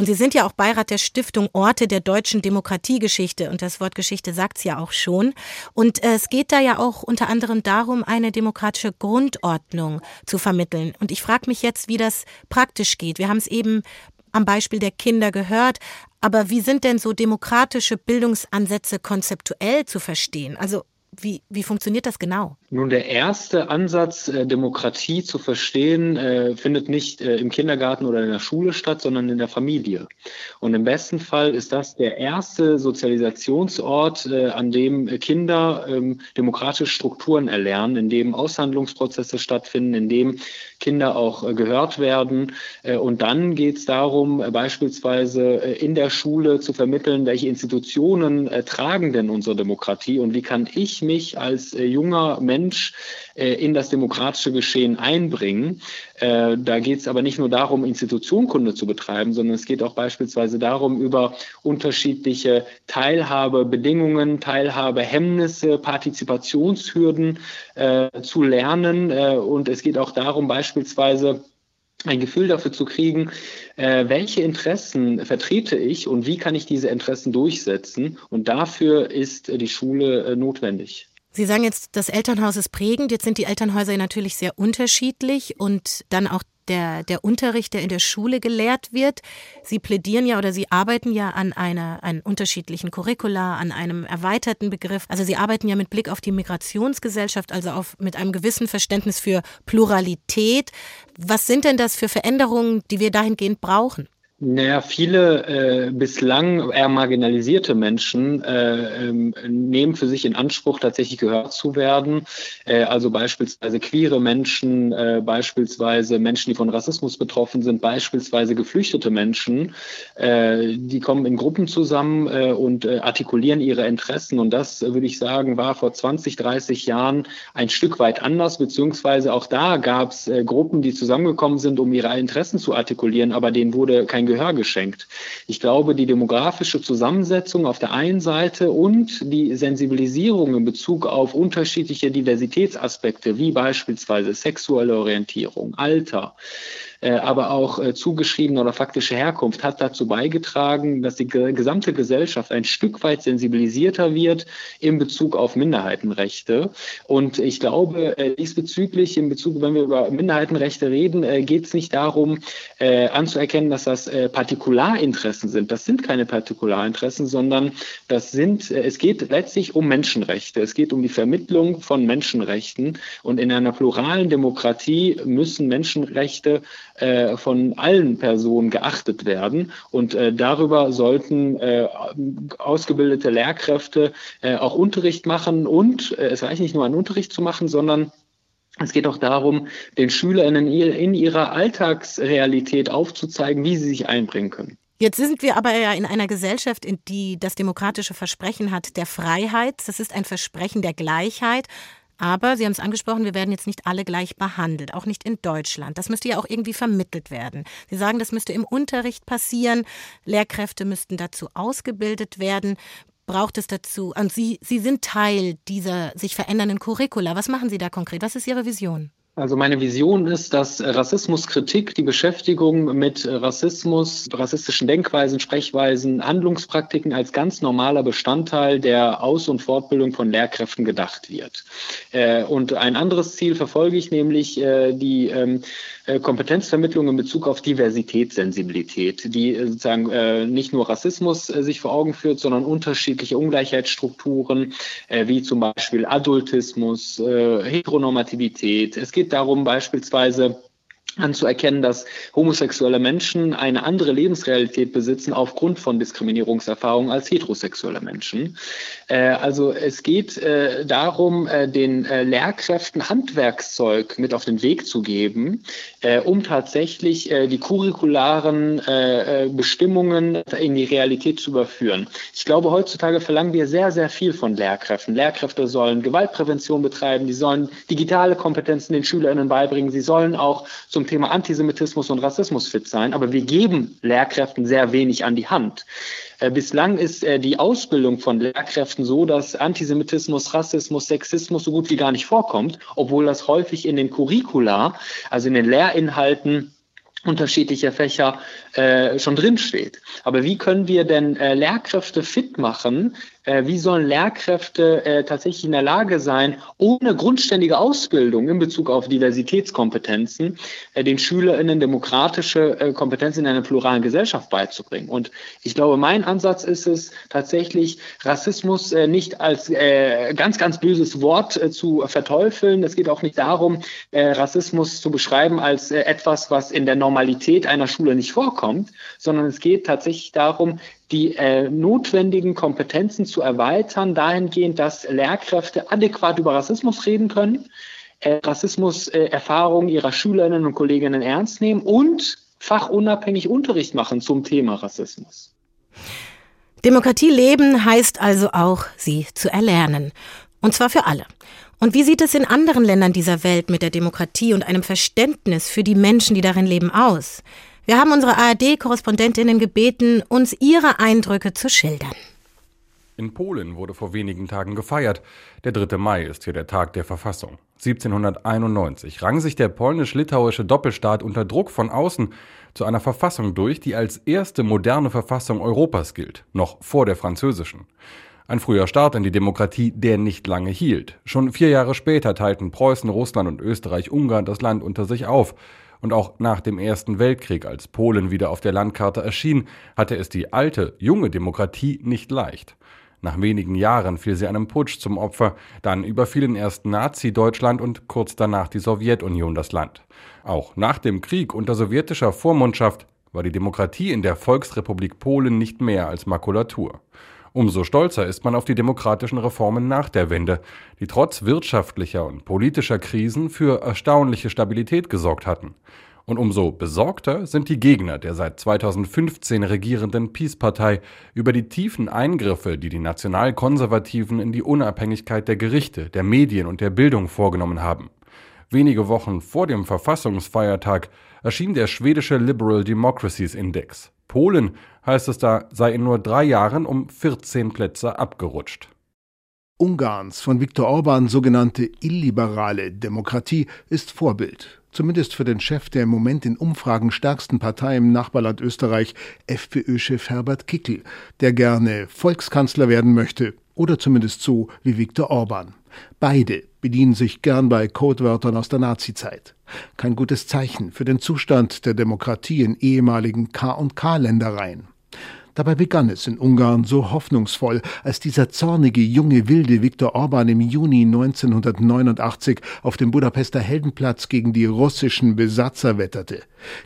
Und Sie sind ja auch Beirat der Stiftung Orte der deutschen Demokratiegeschichte. Und das Wort Geschichte sagt es ja auch schon. Und äh, es geht da ja auch unter anderem darum, eine demokratische Grundordnung zu vermitteln. Und ich frage mich jetzt, wie das praktisch geht. Wir haben es eben am Beispiel der Kinder gehört. Aber wie sind denn so demokratische Bildungsansätze konzeptuell zu verstehen? Also wie, wie funktioniert das genau? Nun, der erste Ansatz, äh, Demokratie zu verstehen, äh, findet nicht äh, im Kindergarten oder in der Schule statt, sondern in der Familie. Und im besten Fall ist das der erste Sozialisationsort, an dem Kinder ähm, demokratische Strukturen erlernen, in dem Aushandlungsprozesse stattfinden, in dem Kinder auch gehört werden. Und dann geht es darum, beispielsweise in der Schule zu vermitteln, welche Institutionen tragen denn unsere Demokratie und wie kann ich mich als junger Mensch äh, in das demokratische Geschehen einbringen. Äh, da geht es aber nicht nur darum, Institutionkunde zu betreiben, sondern es geht auch beispielsweise darum, über unterschiedliche Teilhabebedingungen, Teilhabehemmnisse, Partizipationshürden äh, zu lernen. und es geht auch darum, beispielsweise, ein Gefühl dafür zu kriegen, äh, welche Interessen vertrete ich und wie kann ich diese Interessen durchsetzen. Und dafür ist die Schule äh, notwendig. Sie sagen jetzt, das Elternhaus ist prägend. Jetzt sind die Elternhäuser natürlich sehr unterschiedlich und dann auch der, der Unterricht, der in der Schule gelehrt wird. Sie plädieren ja oder Sie arbeiten ja an einer, an unterschiedlichen Curricula, an einem erweiterten Begriff. Also Sie arbeiten ja mit Blick auf die Migrationsgesellschaft, also auf, mit einem gewissen Verständnis für Pluralität. Was sind denn das für Veränderungen, die wir dahingehend brauchen? Naja, viele äh, bislang eher marginalisierte Menschen äh, ähm, nehmen für sich in Anspruch, tatsächlich gehört zu werden. Äh, also beispielsweise queere Menschen, äh, beispielsweise Menschen, die von Rassismus betroffen sind, beispielsweise geflüchtete Menschen. Äh, die kommen in Gruppen zusammen äh, und äh, artikulieren ihre Interessen. Und das, äh, würde ich sagen, war vor 20, 30 Jahren ein Stück weit anders, beziehungsweise auch da gab es äh, Gruppen, die zusammengekommen sind, um ihre Interessen zu artikulieren, aber denen wurde kein Gehör geschenkt. Ich glaube, die demografische Zusammensetzung auf der einen Seite und die Sensibilisierung in Bezug auf unterschiedliche Diversitätsaspekte, wie beispielsweise sexuelle Orientierung, Alter, aber auch äh, zugeschriebene oder faktische Herkunft hat dazu beigetragen, dass die gesamte Gesellschaft ein Stück weit sensibilisierter wird in Bezug auf Minderheitenrechte. Und ich glaube, äh, diesbezüglich, in Bezug, wenn wir über Minderheitenrechte reden, geht es nicht darum, anzuerkennen, dass das Partikularinteressen sind. Das sind keine Partikularinteressen, sondern das sind, es geht letztlich um Menschenrechte. Es geht um die Vermittlung von Menschenrechten. Und in einer pluralen Demokratie müssen Menschenrechte äh, von allen Personen geachtet werden. Und äh, darüber sollten äh, ausgebildete Lehrkräfte äh, auch Unterricht machen. Und äh, es reicht nicht nur einen Unterricht zu machen, sondern es geht auch darum, den SchülerInnen in ihrer Alltagsrealität aufzuzeigen, wie sie sich einbringen können. Jetzt sind wir aber ja in einer Gesellschaft, in die das demokratische Versprechen hat der Freiheit. Das ist ein Versprechen der Gleichheit. Aber Sie haben es angesprochen, wir werden jetzt nicht alle gleich behandelt, auch nicht in Deutschland. Das müsste ja auch irgendwie vermittelt werden. Sie sagen, das müsste im Unterricht passieren. Lehrkräfte müssten dazu ausgebildet werden. Braucht es dazu? Und Sie, Sie sind Teil dieser sich verändernden Curricula. Was machen Sie da konkret? Was ist Ihre Vision? Also meine Vision ist, dass Rassismuskritik, die Beschäftigung mit Rassismus, rassistischen Denkweisen, Sprechweisen, Handlungspraktiken als ganz normaler Bestandteil der Aus- und Fortbildung von Lehrkräften gedacht wird. Äh, und ein anderes Ziel verfolge ich nämlich äh, die ähm, äh, Kompetenzvermittlung in Bezug auf Diversitätssensibilität, die sozusagen nicht nur Rassismus sich vor Augen führt, sondern unterschiedliche Ungleichheitsstrukturen, wie zum Beispiel Adultismus, Heteronormativität. Es geht darum, beispielsweise anzuerkennen, dass homosexuelle Menschen eine andere Lebensrealität besitzen aufgrund von Diskriminierungserfahrungen als heterosexuelle Menschen. Äh, also es geht äh, darum, äh, den Lehrkräften Handwerkszeug mit auf den Weg zu geben, um tatsächlich die curricularen Bestimmungen in die Realität zu überführen. Ich glaube, heutzutage verlangen wir sehr, sehr viel von Lehrkräften. Lehrkräfte sollen Gewaltprävention betreiben, die sollen digitale Kompetenzen den SchülerInnen beibringen, sie sollen auch zum Thema Antisemitismus und Rassismus fit sein, aber wir geben Lehrkräften sehr wenig an die Hand. Äh, bislang ist äh, die Ausbildung von Lehrkräften so, dass Antisemitismus, Rassismus, Sexismus so gut wie gar nicht vorkommt, obwohl das häufig in den Curricula, also in den Lehrinhalten unterschiedlicher Fächer äh, schon drinsteht. Aber wie können wir denn äh, Lehrkräfte fit machen, wie sollen Lehrkräfte äh, tatsächlich in der Lage sein, ohne grundständige Ausbildung in Bezug auf Diversitätskompetenzen äh, den SchülerInnen demokratische äh, Kompetenzen in einer pluralen Gesellschaft beizubringen? Und ich glaube, mein Ansatz ist es tatsächlich, Rassismus äh, nicht als äh, ganz, ganz böses Wort äh, zu verteufeln. Es geht auch nicht darum, äh, Rassismus zu beschreiben als äh, etwas, was in der Normalität einer Schule nicht vorkommt, sondern es geht tatsächlich darum, die äh, notwendigen Kompetenzen zu erweitern, dahingehend, dass Lehrkräfte adäquat über Rassismus reden können, äh, Rassismus-Erfahrungen äh, ihrer Schülerinnen und Kolleginnen ernst nehmen und fachunabhängig Unterricht machen zum Thema Rassismus. Demokratie leben heißt also auch, sie zu erlernen. Und zwar für alle. Und wie sieht es in anderen Ländern dieser Welt mit der Demokratie und einem Verständnis für die Menschen, die darin leben, aus? Wir haben unsere ARD-Korrespondentinnen gebeten, uns ihre Eindrücke zu schildern. In Polen wurde vor wenigen Tagen gefeiert. Der 3. Mai ist hier der Tag der Verfassung. 1791 rang sich der polnisch-litauische Doppelstaat unter Druck von außen zu einer Verfassung durch, die als erste moderne Verfassung Europas gilt, noch vor der französischen. Ein früher Start in die Demokratie, der nicht lange hielt. Schon vier Jahre später teilten Preußen, Russland und Österreich-Ungarn das Land unter sich auf. Und auch nach dem Ersten Weltkrieg, als Polen wieder auf der Landkarte erschien, hatte es die alte, junge Demokratie nicht leicht. Nach wenigen Jahren fiel sie einem Putsch zum Opfer, dann überfielen erst Nazi-Deutschland und kurz danach die Sowjetunion das Land. Auch nach dem Krieg unter sowjetischer Vormundschaft war die Demokratie in der Volksrepublik Polen nicht mehr als Makulatur. Umso stolzer ist man auf die demokratischen Reformen nach der Wende, die trotz wirtschaftlicher und politischer Krisen für erstaunliche Stabilität gesorgt hatten. Und umso besorgter sind die Gegner der seit 2015 regierenden Peace-Partei über die tiefen Eingriffe, die die Nationalkonservativen in die Unabhängigkeit der Gerichte, der Medien und der Bildung vorgenommen haben. Wenige Wochen vor dem Verfassungsfeiertag erschien der schwedische Liberal Democracies Index. Polen, heißt es da, sei in nur drei Jahren um 14 Plätze abgerutscht. Ungarns von Viktor Orban sogenannte illiberale Demokratie ist Vorbild, zumindest für den Chef der im Moment in Umfragen stärksten Partei im Nachbarland Österreich, FPÖ-Chef Herbert Kickl, der gerne Volkskanzler werden möchte, oder zumindest so wie Viktor Orban. Beide bedienen sich gern bei Codewörtern aus der Nazizeit. Kein gutes Zeichen für den Zustand der Demokratie in ehemaligen K&K-Ländereien. Dabei begann es in Ungarn so hoffnungsvoll, als dieser zornige junge Wilde Viktor Orban im Juni 1989 auf dem Budapester Heldenplatz gegen die russischen Besatzer wetterte,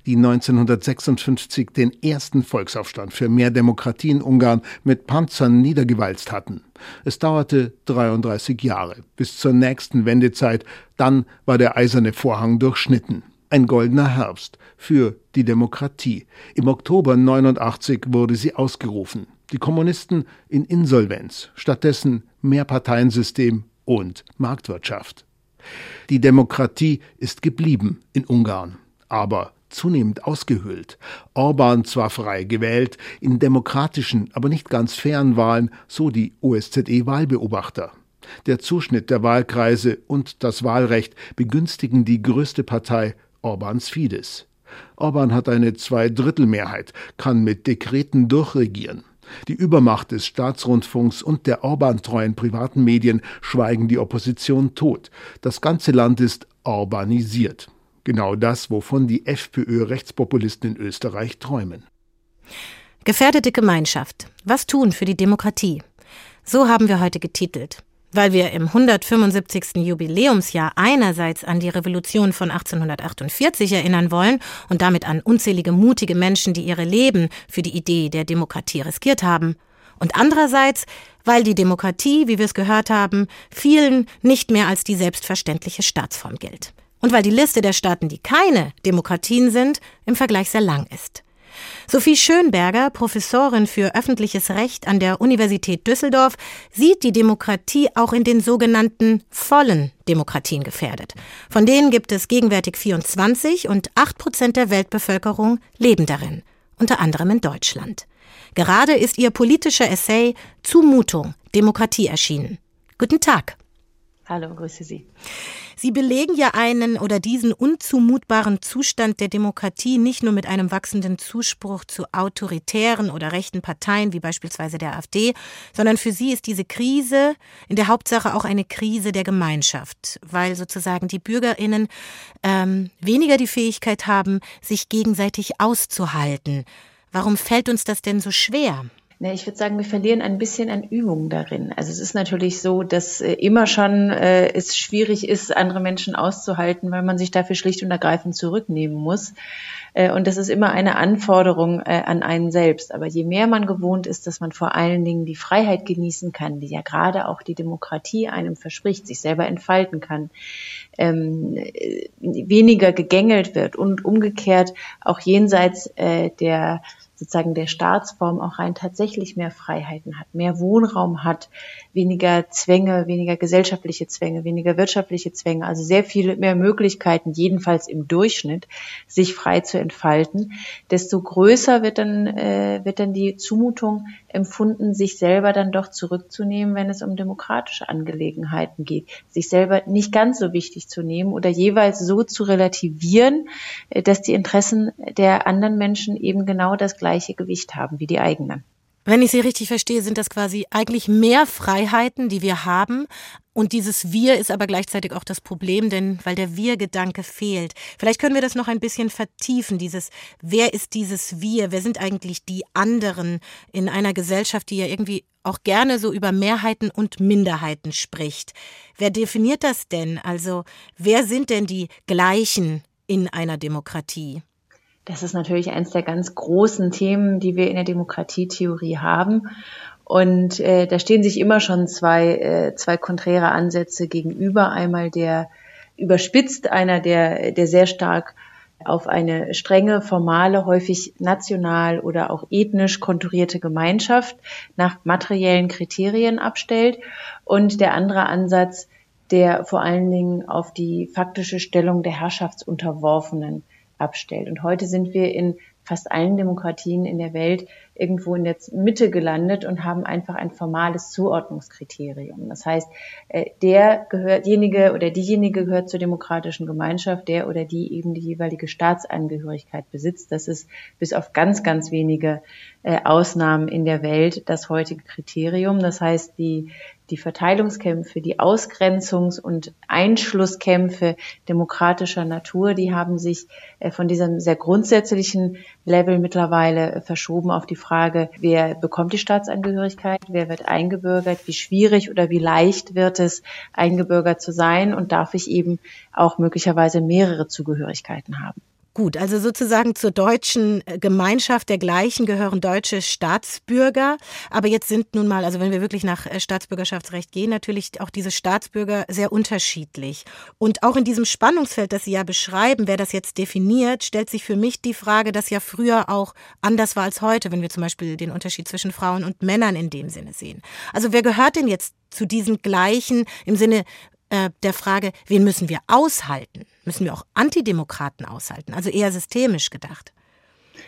die 1956 den ersten Volksaufstand für mehr Demokratie in Ungarn mit Panzern niedergewalzt hatten. Es dauerte 33 Jahre bis zur nächsten Wendezeit, dann war der eiserne Vorhang durchschnitten. Ein goldener Herbst für die Demokratie. Im Oktober 89 wurde sie ausgerufen. Die Kommunisten in Insolvenz, stattdessen Mehrparteiensystem und Marktwirtschaft. Die Demokratie ist geblieben in Ungarn, aber zunehmend ausgehöhlt. Orban zwar frei gewählt, in demokratischen, aber nicht ganz fairen Wahlen, so die OSZE-Wahlbeobachter. Der Zuschnitt der Wahlkreise und das Wahlrecht begünstigen die größte Partei Orbans Fidesz. Orban hat eine Zweidrittelmehrheit, kann mit Dekreten durchregieren. Die Übermacht des Staatsrundfunks und der Orban-treuen privaten Medien schweigen die Opposition tot. Das ganze Land ist orbanisiert. Genau das, wovon die FPÖ-Rechtspopulisten in Österreich träumen. Gefährdete Gemeinschaft. Was tun für die Demokratie? So haben wir heute getitelt. Weil wir im 175. Jubiläumsjahr einerseits an die Revolution von 1848 erinnern wollen und damit an unzählige mutige Menschen, die ihre Leben für die Idee der Demokratie riskiert haben, und andererseits, weil die Demokratie, wie wir es gehört haben, vielen nicht mehr als die selbstverständliche Staatsform gilt. Und weil die Liste der Staaten, die keine Demokratien sind, im Vergleich sehr lang ist. Sophie Schönberger, Professorin für öffentliches Recht an der Universität Düsseldorf, sieht die Demokratie auch in den sogenannten vollen Demokratien gefährdet. Von denen gibt es gegenwärtig 24 und 8 Prozent der Weltbevölkerung leben darin, unter anderem in Deutschland. Gerade ist ihr politischer Essay Zumutung, Demokratie erschienen. Guten Tag. Hallo, grüße Sie. Sie belegen ja einen oder diesen unzumutbaren Zustand der Demokratie nicht nur mit einem wachsenden Zuspruch zu autoritären oder rechten Parteien wie beispielsweise der AfD, sondern für Sie ist diese Krise in der Hauptsache auch eine Krise der Gemeinschaft, weil sozusagen die Bürgerinnen ähm, weniger die Fähigkeit haben, sich gegenseitig auszuhalten. Warum fällt uns das denn so schwer? Ne, ich würde sagen, wir verlieren ein bisschen an Übung darin. Also es ist natürlich so, dass äh, immer schon äh, es schwierig ist, andere Menschen auszuhalten, weil man sich dafür schlicht und ergreifend zurücknehmen muss. Äh, und das ist immer eine Anforderung äh, an einen selbst. Aber je mehr man gewohnt ist, dass man vor allen Dingen die Freiheit genießen kann, die ja gerade auch die Demokratie einem verspricht, sich selber entfalten kann, ähm, äh, weniger gegängelt wird und umgekehrt auch jenseits äh, der sozusagen der Staatsform auch rein tatsächlich mehr Freiheiten hat, mehr Wohnraum hat, weniger Zwänge, weniger gesellschaftliche Zwänge, weniger wirtschaftliche Zwänge, also sehr viele mehr Möglichkeiten, jedenfalls im Durchschnitt, sich frei zu entfalten, desto größer wird dann, äh, wird dann die Zumutung empfunden, sich selber dann doch zurückzunehmen, wenn es um demokratische Angelegenheiten geht, sich selber nicht ganz so wichtig zu nehmen oder jeweils so zu relativieren, äh, dass die Interessen der anderen Menschen eben genau das gleiche Gewicht haben wie die eigenen. Wenn ich Sie richtig verstehe, sind das quasi eigentlich mehr Freiheiten, die wir haben. Und dieses Wir ist aber gleichzeitig auch das Problem, denn weil der Wir-Gedanke fehlt. Vielleicht können wir das noch ein bisschen vertiefen, dieses Wer ist dieses Wir? Wer sind eigentlich die anderen in einer Gesellschaft, die ja irgendwie auch gerne so über Mehrheiten und Minderheiten spricht? Wer definiert das denn? Also wer sind denn die Gleichen in einer Demokratie? Das ist natürlich eines der ganz großen Themen, die wir in der Demokratietheorie haben. Und äh, da stehen sich immer schon zwei, äh, zwei konträre Ansätze gegenüber. Einmal der überspitzt, einer, der, der sehr stark auf eine strenge, formale, häufig national oder auch ethnisch konturierte Gemeinschaft nach materiellen Kriterien abstellt. Und der andere Ansatz, der vor allen Dingen auf die faktische Stellung der Herrschaftsunterworfenen abstellt. Und heute sind wir in fast allen Demokratien in der Welt irgendwo in der Mitte gelandet und haben einfach ein formales Zuordnungskriterium. Das heißt, äh, der gehörtjenige oder diejenige gehört zur demokratischen Gemeinschaft, der oder die eben die jeweilige Staatsangehörigkeit besitzt. Das ist bis auf ganz, ganz wenige äh, Ausnahmen in der Welt das heutige Kriterium. Das heißt, die die Verteilungskämpfe, die Ausgrenzungs- und Einschlusskämpfe demokratischer Natur, die haben sich äh, von diesem sehr grundsätzlichen Level mittlerweile verschoben auf die Frage, wer bekommt die Staatsangehörigkeit, wer wird eingebürgert, wie schwierig oder wie leicht wird es, eingebürgert zu sein und darf ich eben auch möglicherweise mehrere Zugehörigkeiten haben. Gut, also sozusagen zur deutschen äh, Gemeinschaft der Gleichen gehören deutsche Staatsbürger. Aber jetzt sind nun mal, also wenn wir wirklich nach äh, Staatsbürgerschaftsrecht gehen, natürlich auch diese Staatsbürger sehr unterschiedlich. Und auch in diesem Spannungsfeld, das Sie ja beschreiben, wer das jetzt definiert, stellt sich für mich die Frage, dass ja früher auch anders war als heute, wenn wir zum Beispiel den Unterschied zwischen Frauen und Männern in dem Sinne sehen. Also wer gehört denn jetzt zu diesen Gleichen im Sinne äh, der Frage, wen müssen wir aushalten? müssen wir auch Antidemokraten aushalten, also eher systemisch gedacht.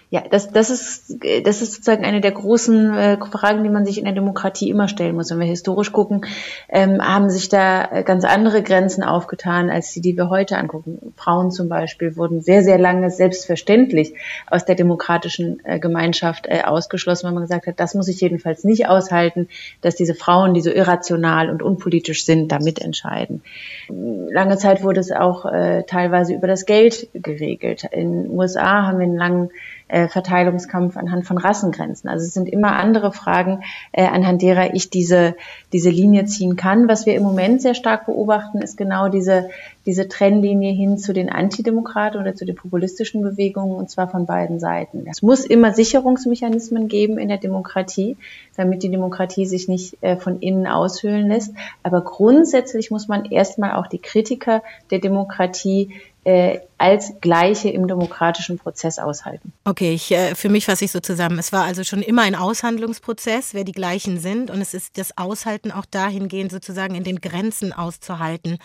Ja, das, das, ist, das ist sozusagen eine der großen äh, Fragen, die man sich in der Demokratie immer stellen muss. Wenn wir historisch gucken, ähm, haben sich da ganz andere Grenzen aufgetan, als die, die wir heute angucken. Frauen zum Beispiel wurden sehr, sehr lange selbstverständlich aus der demokratischen äh, Gemeinschaft äh, ausgeschlossen, weil man gesagt hat, das muss ich jedenfalls nicht aushalten, dass diese Frauen, die so irrational und unpolitisch sind, da mitentscheiden. Lange Zeit wurde es auch äh, teilweise über das Geld geregelt. In den USA haben wir einen langen äh, Verteilungskampf anhand von Rassengrenzen. Also es sind immer andere Fragen, äh, anhand derer ich diese, diese Linie ziehen kann. Was wir im Moment sehr stark beobachten, ist genau diese, diese Trennlinie hin zu den Antidemokraten oder zu den populistischen Bewegungen, und zwar von beiden Seiten. Es muss immer Sicherungsmechanismen geben in der Demokratie, damit die Demokratie sich nicht äh, von innen aushöhlen lässt. Aber grundsätzlich muss man erstmal auch die Kritiker der Demokratie äh, als Gleiche im demokratischen Prozess aushalten. Okay, ich, äh, für mich fasse ich so zusammen. Es war also schon immer ein Aushandlungsprozess, wer die Gleichen sind. Und es ist das Aushalten auch dahingehend sozusagen in den Grenzen auszuhalten.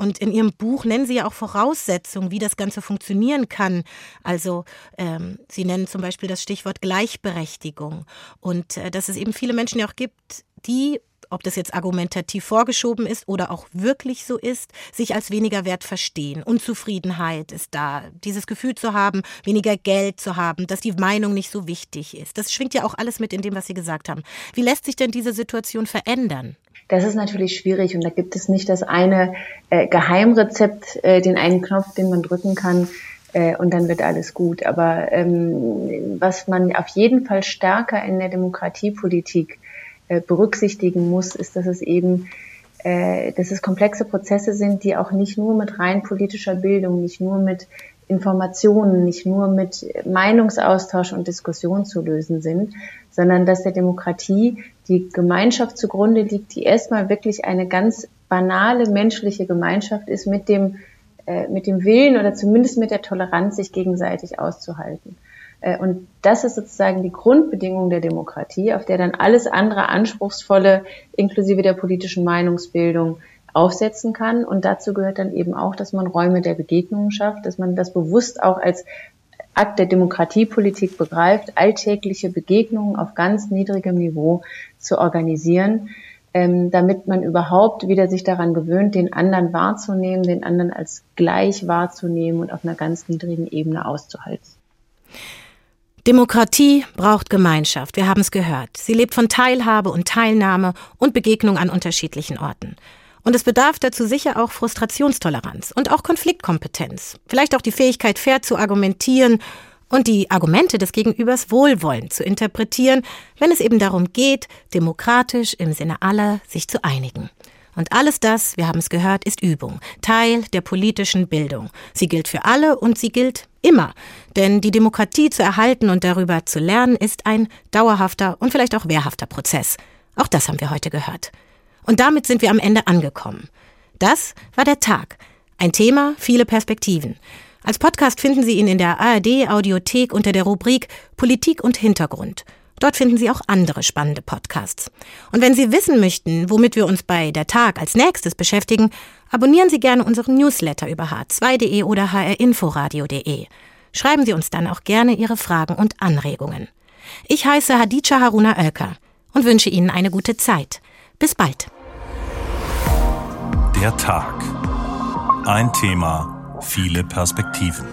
Und in Ihrem Buch nennen Sie ja auch Voraussetzungen, wie das Ganze funktionieren kann. Also ähm, Sie nennen zum Beispiel das Stichwort Gleichberechtigung und äh, dass es eben viele Menschen ja auch gibt, die ob das jetzt argumentativ vorgeschoben ist oder auch wirklich so ist, sich als weniger wert verstehen. Unzufriedenheit ist da. Dieses Gefühl zu haben, weniger Geld zu haben, dass die Meinung nicht so wichtig ist. Das schwingt ja auch alles mit in dem, was Sie gesagt haben. Wie lässt sich denn diese Situation verändern? Das ist natürlich schwierig und da gibt es nicht das eine äh, Geheimrezept, äh, den einen Knopf, den man drücken kann äh, und dann wird alles gut. Aber ähm, was man auf jeden Fall stärker in der Demokratiepolitik äh, berücksichtigen muss, ist, dass es eben äh, dass es komplexe Prozesse sind, die auch nicht nur mit rein politischer Bildung, nicht nur mit Informationen, nicht nur mit Meinungsaustausch und Diskussion zu lösen sind, sondern dass der Demokratie die Gemeinschaft zugrunde liegt, die erstmal wirklich eine ganz banale menschliche Gemeinschaft ist mit dem, äh, mit dem Willen oder zumindest mit der Toleranz, sich gegenseitig auszuhalten. Äh, und das ist sozusagen die Grundbedingung der Demokratie, auf der dann alles andere Anspruchsvolle, inklusive der politischen Meinungsbildung, aufsetzen kann. Und dazu gehört dann eben auch, dass man Räume der Begegnungen schafft, dass man das bewusst auch als Akt der Demokratiepolitik begreift, alltägliche Begegnungen auf ganz niedrigem Niveau zu organisieren, ähm, damit man überhaupt wieder sich daran gewöhnt, den anderen wahrzunehmen, den anderen als gleich wahrzunehmen und auf einer ganz niedrigen Ebene auszuhalten. Demokratie braucht Gemeinschaft, wir haben es gehört. Sie lebt von Teilhabe und Teilnahme und Begegnung an unterschiedlichen Orten. Und es bedarf dazu sicher auch Frustrationstoleranz und auch Konfliktkompetenz. Vielleicht auch die Fähigkeit, fair zu argumentieren und die Argumente des Gegenübers wohlwollend zu interpretieren, wenn es eben darum geht, demokratisch im Sinne aller sich zu einigen. Und alles das, wir haben es gehört, ist Übung, Teil der politischen Bildung. Sie gilt für alle und sie gilt immer. Denn die Demokratie zu erhalten und darüber zu lernen, ist ein dauerhafter und vielleicht auch wehrhafter Prozess. Auch das haben wir heute gehört. Und damit sind wir am Ende angekommen. Das war der Tag. Ein Thema, viele Perspektiven. Als Podcast finden Sie ihn in der ARD Audiothek unter der Rubrik Politik und Hintergrund. Dort finden Sie auch andere spannende Podcasts. Und wenn Sie wissen möchten, womit wir uns bei der Tag als nächstes beschäftigen, abonnieren Sie gerne unseren Newsletter über h2.de oder hrinforadio.de. Schreiben Sie uns dann auch gerne Ihre Fragen und Anregungen. Ich heiße Hadija Haruna Oelker und wünsche Ihnen eine gute Zeit. Bis bald. Der Tag. Ein Thema, viele Perspektiven.